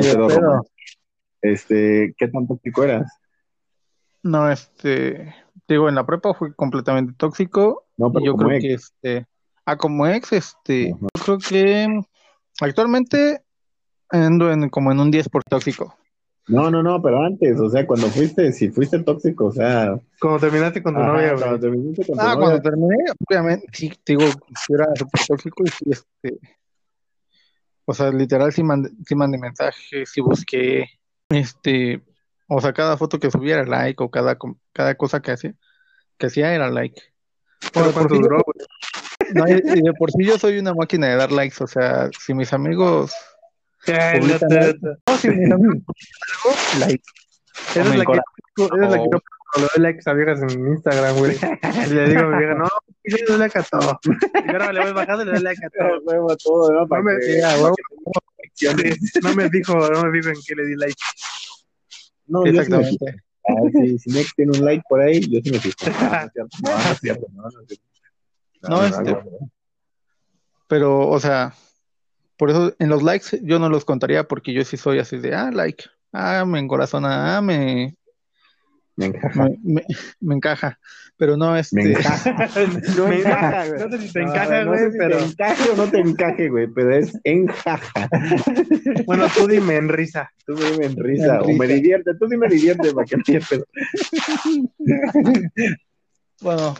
S2: de romántico. Este, ¿qué tan tóxico eras?
S3: No, este, digo, en la prepa fue completamente tóxico.
S2: No, pero
S3: yo
S2: como
S3: creo
S2: ex.
S3: que este, ah, como ex, este,
S2: Ajá.
S3: yo creo que actualmente ando en como en un 10 por tóxico.
S2: No, no, no, pero antes, o sea, cuando fuiste, si fuiste tóxico, o sea.
S1: Cuando terminaste con tu
S2: ajá,
S1: novia,
S2: cuando terminaste con tu
S3: Ah,
S2: novia,
S3: cuando terminé, obviamente, sí, te digo, era súper tóxico y sí, este, o sea, literal sí mandé, sí mandé mensajes, sí busqué, este, o sea, cada foto que subía era like o cada, com- cada cosa que hacía, que hacía era like.
S1: Pero cuánto duró, güey.
S3: No, y, y de por sí yo soy una máquina de dar likes, o sea, si mis amigos,
S1: No te-
S3: no, si like.
S1: Esa es la que,
S3: encora-
S1: esa es la que
S3: o-
S1: yo cuando le doy likes a viejas en Instagram, güey. Y le digo a mi vieja, no, yo le doy like a todo. Y ahora le voy bajando y le doy like a todo.
S2: huevo, todo, ¿no?
S1: No me-.
S3: Sí,
S1: No me no fijo en qué le di like.
S2: No,
S3: Exactamente.
S2: Ah, si Nex tiene un like por ahí, yo sí me fijo. No, no es cierto, no, no es cierto, no, no.
S3: No, este-
S2: no.
S3: Por eso en los likes yo no los contaría porque yo sí soy así de, ah, like, ah, me encorazona, ah, me,
S2: Me encaja.
S3: me, me, me encaja. Pero no, este,
S2: Me encaja.
S1: No
S2: Me
S1: encaja,
S2: encaja, güey.
S1: No sé si te
S2: No,
S1: encaja,
S2: no
S1: güey,
S2: sé si
S1: pero
S2: te encaje o no te encaje, güey, pero es encaja.
S1: bueno, tú dime en risa.
S2: Tú dime en risa,
S3: En
S2: o me
S3: risa.
S2: divierte, tú dime divierte para que no
S3: bueno,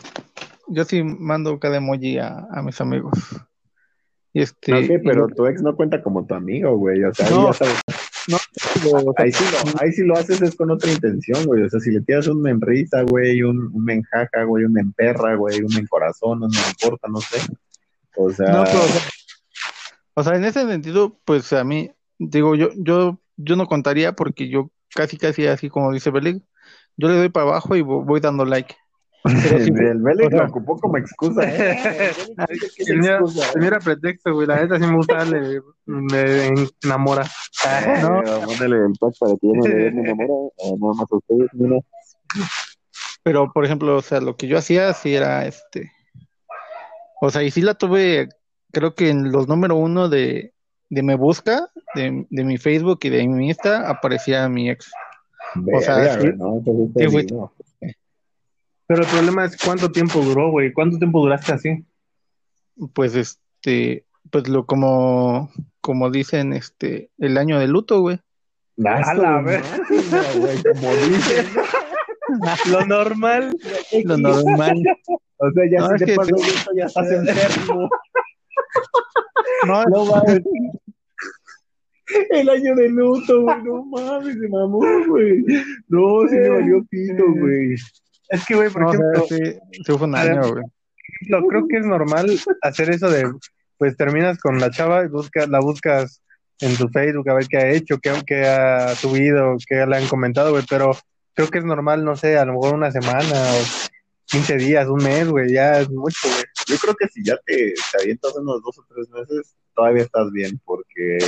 S3: yo sí mando cada emoji a, a mis amigos. Este,
S2: pero tu ex no cuenta como tu amigo, güey. O sea, ahí
S3: No.
S2: ya sabes.
S3: lo-
S2: Ahí sí, lo, ahí sí lo haces es con otra intención, güey. O sea, si le tiras un me enrisa, güey, un, un güey, un emperra, güey, un encorazón, un me importa, no sé. O sea,
S3: No, pero, o sea, o sea, en ese sentido, pues a mí, digo, yo, yo, yo no contaría porque yo casi, casi así como dice Belig, yo le doy para abajo y vo- voy dando like. Pero sí,
S2: el Vélez lo ocupó como excusa. ¿eh?
S1: Mira,
S2: excusa, ¿eh?
S1: mira pretexto, güey. La neta sí me gusta darle, me enamora.
S3: No.
S2: Eh, mándale el pack para que yo no le me enamora. eh, nada más a ustedes, mira.
S3: Pero, por ejemplo, o sea, lo que yo hacía sí era este. O sea, y sí la tuve, creo que en los número uno de, de Me Busca, de, de mi Facebook y de mi Insta, aparecía mi ex. O sea, sí.
S2: ¿no? Entonces, te
S3: Sí, fue-
S2: digo,
S1: Pero el problema es cuánto tiempo duró, güey. ¿Cuánto tiempo duraste así?
S3: Pues este, pues lo como, como dicen, este, el año de luto, güey.
S1: A la
S2: como dicen.
S1: Lo normal.
S3: Lo normal.
S2: O sea, ya
S3: No,
S2: si
S3: es
S2: te
S3: que
S2: pasó
S3: sí.
S2: esto, ya estás enfermo.
S3: No,
S2: No mames. El año de luto, güey, no mames, se mamó, güey. No, sí me valió pito, güey.
S1: Es que, güey, por
S3: no, o sea,
S1: ejemplo,
S3: sí, sí fue un año, güey.
S1: lo- creo que es normal hacer eso de, pues terminas con la chava y buscas, la buscas en tu Facebook a ver qué ha hecho, qué, qué ha subido, qué le han comentado, güey, pero creo que es normal, no sé, a lo mejor una semana o 15 días, un mes, güey, ya es mucho, güey.
S2: Yo creo que si ya te, te avientas unos dos o tres meses, todavía estás bien, porque,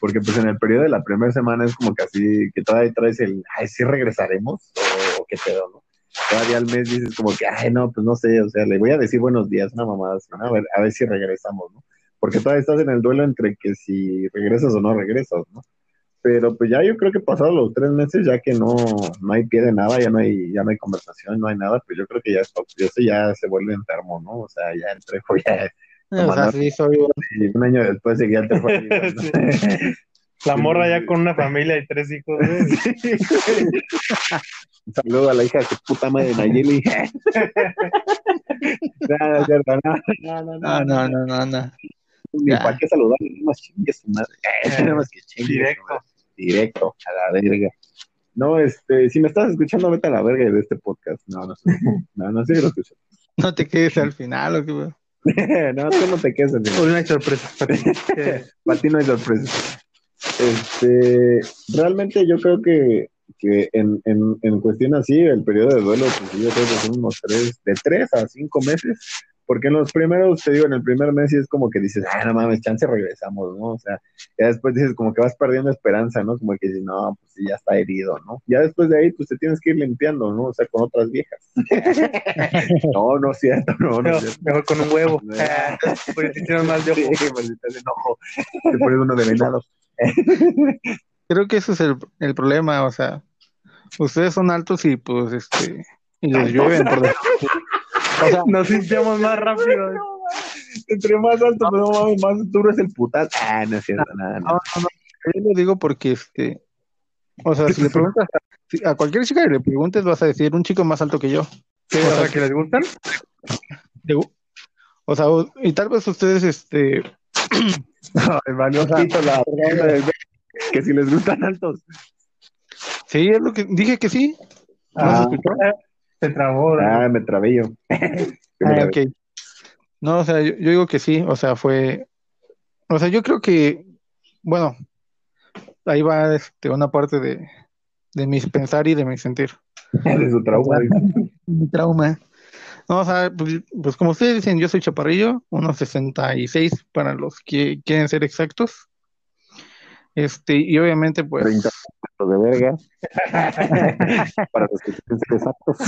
S2: porque pues en el periodo de la primera semana es como que así, que todavía traes el, ay, sí regresaremos, o, o qué pedo, ¿no? Todavía al mes dices como que, ay, no, pues no sé, o sea, le voy a decir buenos días, una mamada así, ¿no? A ver, a ver si regresamos, ¿no? Porque todavía estás en el duelo entre que si regresas o no regresas, ¿no? Pero pues ya yo creo que pasados los tres meses, ya que no, no hay pie de nada, ya no hay, ya no hay conversación, no hay nada, pues yo creo que ya esto, eso ya se vuelve enfermo, ¿no? O sea, ya el trejo ya,
S3: O sea, sí, soy,
S2: y un año después seguía el trejo ahí, ¿no?
S1: La morra ya con una familia y tres hijos, güey.
S2: Un saludo a la hija de puta madre de Nayeli. no, no, no, no, no,
S3: no, no.
S2: Qué saludar, no más chingue eh, su madre.
S1: Directo.
S2: Directo, a la verga. No, este, si me estás escuchando, vete a la verga de este podcast. No, no, no, no, sí lo escucho.
S3: No te quedes al final, o qué, weón.
S2: no, tú no te quedes
S1: al final. Una sorpresa. Para ti
S2: no hay sorpresa. Este, realmente yo creo que que en, en, en cuestión así, el periodo de duelo, pues yo creo que son unos tres, de tres a cinco meses, porque en los primeros, te digo, en el primer mes sí es como que dices, ah, no mames, chance regresamos, ¿no? O sea, ya después dices como que vas perdiendo esperanza, ¿no? Como que dices, no, pues sí, ya está herido, ¿no? Ya después de ahí, pues te tienes que ir limpiando, ¿no? O sea, con otras viejas. no, no es cierto, no, no es
S1: mejor,
S2: cierto.
S1: mejor con un huevo.
S2: No.
S1: Porque te hicieron mal de
S2: Sí,
S1: ojo.
S2: maldita sea, enojo. Te pones uno de venado.
S3: Creo que ese es el, el problema, o sea, ustedes son altos y pues, este, y los llueven por decir- O sea,
S1: Nos sintiamos más rápido.
S2: Entre más alto, pero no mames, más duro es el putazo. Ah, no es cierto, nada,
S3: no, no, no, yo lo digo porque, este, o sea, si le preguntas a, si a cualquier chica que le preguntes, vas a decir un chico más alto que yo.
S1: ¿Qué? O sea, que les gustan?
S3: O sea, y tal vez ustedes, este,
S2: Ay, valió
S3: O sea,
S2: pito la del- que si les gustan altos.
S3: Sí, es lo que dije que sí. ¿No
S2: Ah.
S3: se escuchó?
S1: Se trabó. ¿no?
S2: Ah, me trabé yo.
S3: Ah, ok. No, o sea, yo, yo digo que sí, o sea, fue, o sea, yo creo que, bueno, ahí va este, una parte de, de mi pensar y de mi sentir.
S2: De su trauma.
S3: Mi trauma. No, o sea, pues, pues como ustedes dicen, yo soy chaparrillo, unos 66 para los que quieren ser exactos. Este, y obviamente, pues,
S2: 30 de verga. Para los que ser exactos.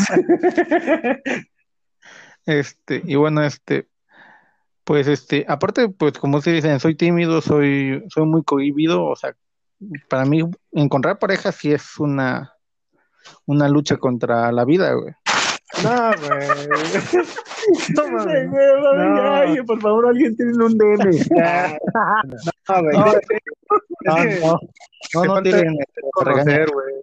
S3: Este, y bueno, este, pues este, aparte, pues como ustedes dicen, soy tímido, soy, soy muy cohibido, o sea, para mí encontrar pareja sí es una, una lucha contra la vida, güey.
S1: No, güey. No, mames.
S2: Ay, por favor, alguien tiene un DM.
S1: No, güey.
S3: No,
S1: Es
S3: No,
S1: que
S3: no, no,
S1: te
S3: no
S1: falta
S3: tienen, regañan.
S1: conocer, güey.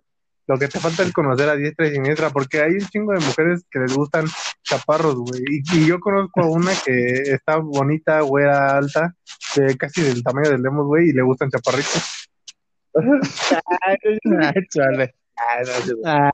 S1: Lo que te falta es conocer a diestra y siniestra, porque hay un chingo de mujeres que les gustan chaparros, güey. Y, y yo conozco a una que está bonita, güera, alta, de casi del tamaño del Lemos, güey, y le gustan chaparritos.
S3: Ah, chale.
S2: Ah, no,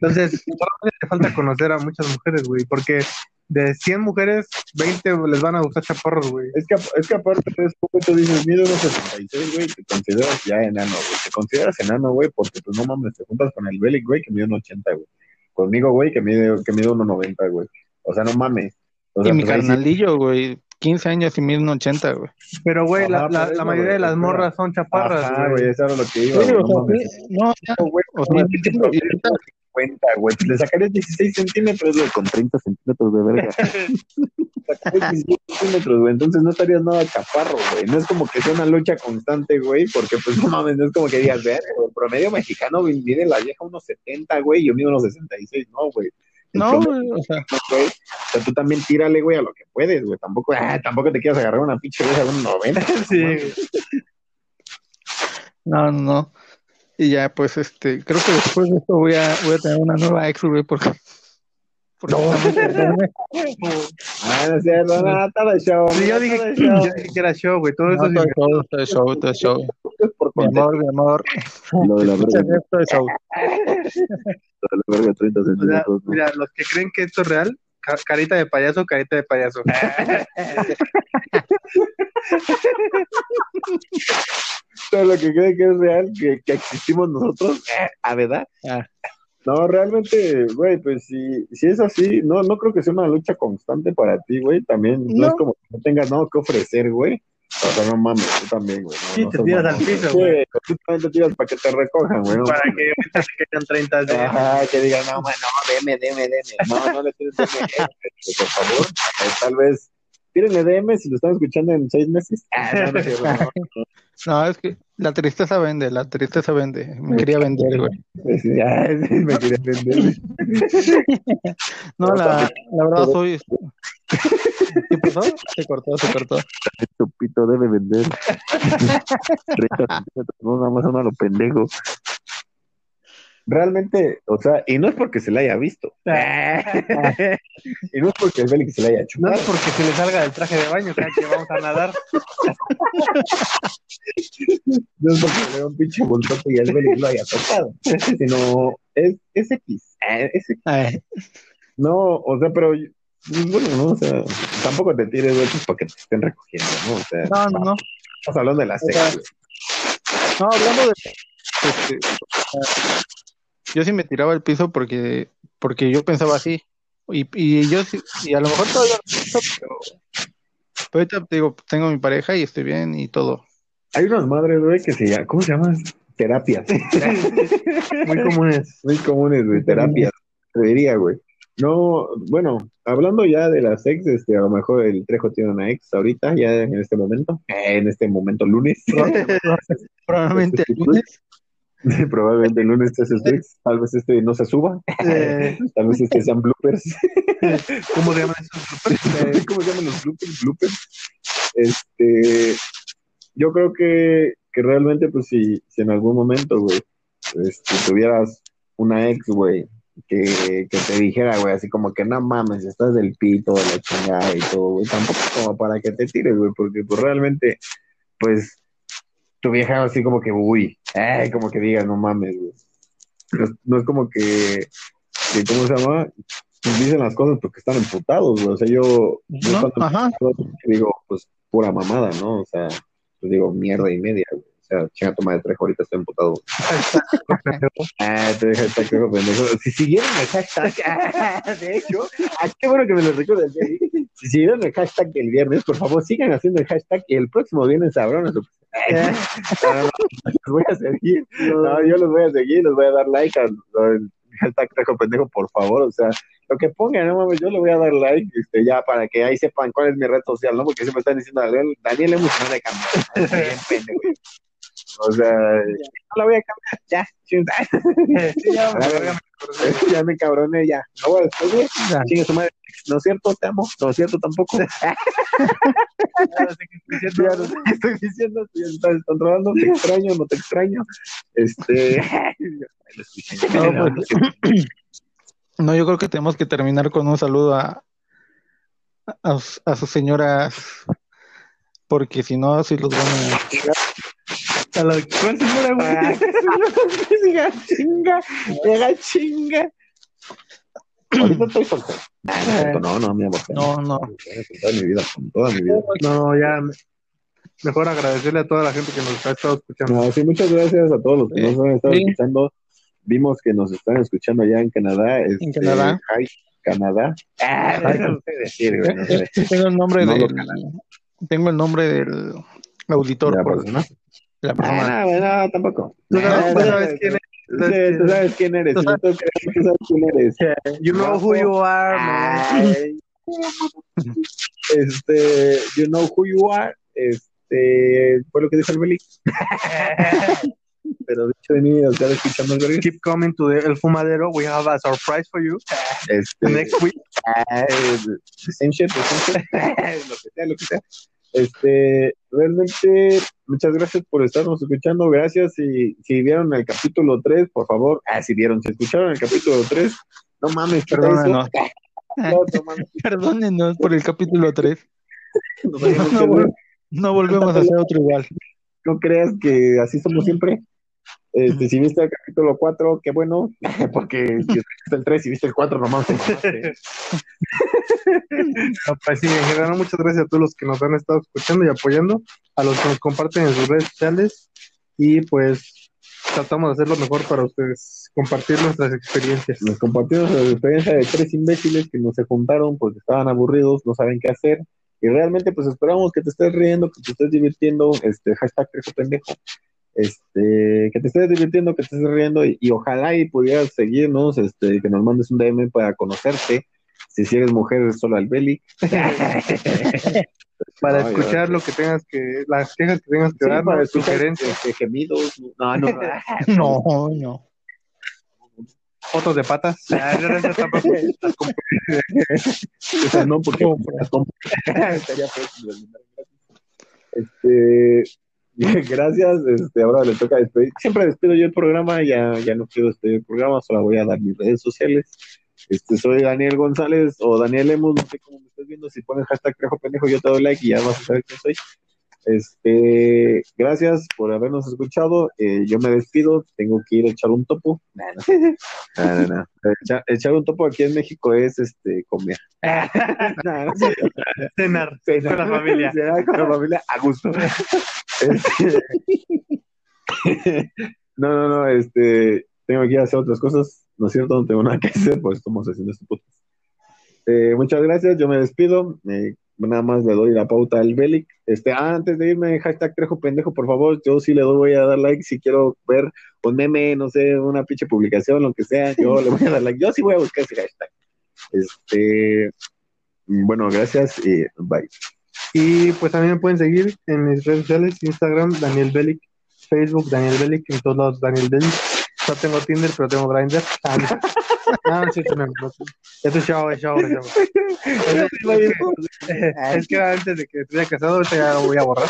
S1: Entonces, todavía te falta conocer a muchas mujeres, güey, porque de 100 mujeres, 20 les van a gustar chaparros, güey.
S2: Es que, es que aparte es poco tú dices, mido unos 66, güey, te consideras ya enano, güey. Te consideras enano, güey, porque pues no mames, te juntas con el Bellic, güey, que mide un 80, güey. Conmigo, güey, que mide, que mide 1.90, güey. O sea, no mames. O sea,
S3: y mi
S2: pues
S3: carnalillo, güey, 15 años y mide un 80, güey.
S1: Pero, güey, la, la-
S2: eso,
S1: la mayoría de las morras son chaparras,
S2: Ajá,
S1: güey.
S2: güey, eso era lo que iba,
S3: Sí,
S2: güey,
S3: o
S2: no
S3: sea, no, ya,
S2: No, güey,
S3: o sea,
S2: no, cuenta, güey. Le sacarías 16 centímetros, güey, con 30 centímetros de verga. Sacarías 16 centímetros, güey. Entonces no estarías nada chaparro, güey. No es como que sea una lucha constante, güey, porque pues no mames, no es como que digas, ver, el promedio mexicano mide la vieja unos 70, güey, y yo mido unos 66, no, güey.
S3: No,
S2: promedio,
S3: güey, o sea,
S2: güey. O sea, tú también tírale, güey, a lo que puedes, güey. Tampoco, ah, tampoco te quieras agarrar una pinche vieja de un 90.
S1: Sí,
S2: no
S3: no, no, no. Y ya, pues, este, creo que después de esto voy a, voy a tener una nueva ex, güey, porque... porque también-
S2: Ah, no cierto, no, está de show.
S1: Sí, yo
S2: no,
S1: dije, yo dije que era show, güey. Todo
S3: No,
S1: eso es
S3: todo show, todo es show, todo show.
S2: Es por
S3: Mi amor, mi amor.
S2: lo de la verga,
S3: esto es
S2: lo de la verga, 30
S1: O sea,
S2: centímetros.
S1: mira, los que creen que esto es real, ca- carita de payaso, carita de payaso.
S2: todo lo que cree que es real, que, que existimos nosotros, a verdad.
S3: Ah.
S2: No, realmente, güey, pues si, si es así, no, no creo que sea una lucha constante para ti, güey. También no,
S3: No.
S2: es como que no tengas nada que ofrecer, güey. O sea, no mames, tú también, güey. No,
S1: Sí,
S2: no
S1: te tiras
S2: mamón.
S1: al piso,
S2: Sí,
S1: güey.
S2: tú también te tiras para que te recojan, güey. ¿no?
S1: Para que ahorita se quedan 30 de...
S2: Ajá, que digan, no, man, no, deme, deme, deme. No, no le tienes DM, eh, por favor. Eh, tal vez, tírenle DM si lo están escuchando en seis meses. Ah, no, no, no, no.
S3: No, es que la tristeza vende, la tristeza vende. Me quería vender, güey.
S2: Sí, ya, sí, me quería vender.
S3: No, la, la verdad soy... ¿Qué pasó? Se cortó, se cortó.
S2: Tu pito debe vender. 30 centímetros, no, nada más uno a lo pendejo. Realmente, o sea, y no es porque se le haya visto. y no es porque el Félix se le haya
S1: No
S2: chupado.
S1: es porque se le salga del traje de baño que vamos a nadar.
S2: No es porque le dé un pinche bolsote y el Félix lo haya tocado. Sino, es, es X. eh, Es X.
S3: Ay,
S2: No, o sea, pero bueno, no, o sea, tampoco te tires de para que te estén recogiendo, ¿no? O sea,
S3: no,
S2: estamos hablando de la güey.
S3: No, hablando de... este, yo sí me tiraba al piso porque, porque yo pensaba así. Y, y yo sí, y a lo mejor todavía no pero, pero ahorita te digo, tengo mi pareja y estoy bien y todo.
S2: Hay unas madres, güey, que se llaman, ¿cómo se llaman? Terapias.
S1: Muy comunes.
S2: Muy comunes, güey, terapias. Te diría, güey. No, bueno, hablando ya de las ex, este, a lo mejor el Trejo tiene una ex ahorita, ya en este momento, eh, en este momento lunes.
S3: Probablemente el lunes.
S2: Probablemente el lunes es su ex, tal vez este no se suba,
S1: Eh,
S2: tal vez este sean bloopers.
S1: ¿Cómo se llaman esos bloopers?
S2: ¿Cómo se llaman los bloopers? Bloopers. Este, yo creo que, que realmente, pues, si, si en algún momento, güey, este, tuvieras una ex, güey, que, que te dijera, güey, así como que no mames, estás del pito, de la chingada y todo, güey, tampoco como para que te tires, güey, porque pues realmente, pues, tu vieja así como que, uy, ay, como que diga, no mames, güey. No, es- no es como que, que, ¿cómo se llama? Pues dicen las cosas porque están emputados, güey. O sea, yo, yo
S3: ¿No? Ajá.
S2: digo, pues pura mamada, ¿no? O sea, pues digo, mierda y media, güey. Sea, chinga tu madre, trejo, ahorita estoy emputado. Ah, te deja estar creo, pendejo. Si siguieron el hashtag, ah, de hecho, ah, qué bueno que me lo recuerdas. ¿eh? Si siguieron el hashtag el viernes, por favor, sigan haciendo el hashtag y el próximo viernes sabrán a su. No, no, no, los voy a seguir. No, yo los voy a seguir, les voy a dar like al al hashtag trejo pendejo, por favor. O sea, lo que pongan, no mames, yo le voy a dar like, este, ya para que ahí sepan cuál es mi red social, ¿no? Porque siempre están diciendo, Daniel, Daniel Lemus no le cambió. bien pendejo. O sea, no la voy a cambiar, ya. chinga.
S1: Sí, ya,
S2: A la verga, ya me cabroné, ya. No.
S3: Ya.
S2: Chinga su madre. No es cierto, te amo. No es cierto tampoco.
S1: ya no sé qué estoy diciendo.
S2: Ya no sé qué estoy diciendo, tú ya estás descontrolando, te extraño, no te extraño. Este.
S3: No, pues, no, yo creo que tenemos que terminar con un saludo a, a, a sus señoras, porque si no, así los van a...
S1: A la ¿Cuál señora, güey?
S2: Llega chinga, llega chinga. Ahorita estoy soltero. No, es cierto, no, no, mi amor.
S3: No, no.
S2: Toda mi vida, toda mi vida.
S1: No, ya. me- Mejor agradecerle a toda la gente que nos ha estado escuchando.
S2: No, sí, muchas gracias a todos los que nos han estado
S3: Sí.
S2: escuchando. Vimos que nos están escuchando allá en Canadá. Este,
S3: Canadá.
S2: Hi, Canadá. Ah, no sé decir, güey, no sé.
S3: Tengo el nombre
S2: No
S3: del... Tengo el nombre del auditor.
S2: ¿La
S3: por-
S2: persona?
S3: La persona.
S2: Ah, no, no, tampoco.
S1: Tú sabes,
S2: Ah,
S1: tú sabes quién es.
S2: Sí, tú sabes quién eres.
S1: Tú
S2: sí, tú crees que sabes quién eres.
S1: You know who you are, man.
S2: Ay. Este, you know who you are. Este, fue lo que dijo el Beli. Pero dicho de mí, o sea, escuchando el.
S1: Keep coming to the El Fumadero. We have a surprise for you
S2: Este,
S1: next week.
S2: ah, same shit, same shit. lo que sea, lo que sea. Este, realmente, muchas gracias por estarnos escuchando. Gracias. Si, si vieron el capítulo 3, por favor. Ah, si vieron, si escucharon el capítulo 3, no mames, eso. No,
S3: Perdónenos por el capítulo 3.
S2: no
S3: vol- no volvemos a hacer otro igual.
S2: no creas que así somos siempre. Este, si viste el capítulo 4, qué bueno, porque si viste el 3 y viste el 4, nomás te.
S1: No, pues sí, en general, muchas gracias a todos los que nos han estado escuchando y apoyando, a los que nos comparten en sus redes sociales y pues tratamos de hacer lo mejor para ustedes, compartir nuestras experiencias.
S2: Nos compartimos la experiencia de tres imbéciles que no se juntaron porque estaban aburridos, no saben qué hacer. Y realmente, pues esperamos que te estés riendo, que te estés divirtiendo. Este, hashtag Trejo pendejo. Este, que te estés divirtiendo, que te estés riendo y, y ojalá y pudieras seguirnos, este, que nos mandes un DM para conocerte. Si, si eres mujer, solo al Beli.
S1: Para
S2: No,
S1: escuchar
S2: yo-
S1: lo que tengas que, las quejas que tengas que
S2: Sí,
S1: dar,
S2: para
S1: sugerencias,
S2: gemidos. No, no, no.
S3: No, no.
S1: fotos de patas. No,
S2: porque. Estaría. Este, gracias. Este, ahora le toca despedir. Siempre despido yo el programa, ya, ya no quiero despedir el programa, solo voy a dar mis redes sociales. Este, soy Daniel González o Daniel Lemos, no sé cómo me estás viendo. Si pones hashtag Trejo Pendejo, yo te doy like y ya vas a saber quién soy. Este, gracias por habernos escuchado. Eh, yo me despido, tengo que ir a echar un topo. No, no, no, no, no. Echa- echar un topo aquí en México es este comer. No, no sé.
S1: Cenar
S2: Sí,
S1: con la familia.
S2: Será con la familia a gusto. Este, no, no, no, este, tengo que ir a hacer otras cosas, ¿no es cierto? No tengo nada que hacer, pues estamos haciendo este podcast. Eh, muchas gracias, yo me despido. eh, nada más le doy la pauta al Belic. Este, ah, antes de irme, hashtag Trejo Pendejo, por favor, yo sí le doy, voy a dar like si quiero ver un meme, no sé, una pinche publicación, lo que sea, yo le voy a dar like. Yo sí voy a buscar ese hashtag. Este, bueno, gracias y bye.
S1: Y pues también me pueden seguir en mis redes sociales, Instagram, Daniel Belic, Facebook, Daniel Belic, en todos lados, Daniel Belic. No tengo Tinder, pero tengo Grindr. Ah, no. No, sí, no, no, sí. Esto es chavo, es chavo, es chavo. Es que, era antes de que estuviera casado, ahorita ya lo voy a borrar.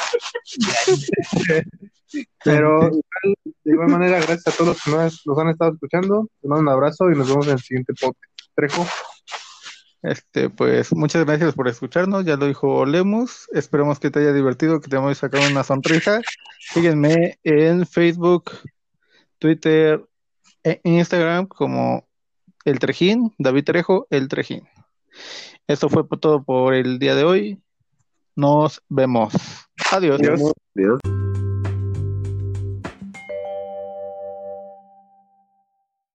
S1: Pero de igual manera, gracias a todos los que nos, nos han estado escuchando. Les mando un abrazo y nos vemos en el siguiente podcast. Trejo.
S3: Este, pues muchas gracias por escucharnos, ya lo dijo Lemus, esperemos que te haya divertido, que te hemos sacado una sonrisa. Síguenme en Facebook, Twitter e Instagram como El Trejín, David Trejo, El Trejín. Esto fue todo por el día de hoy. Nos vemos.
S1: Adiós.
S2: Adiós.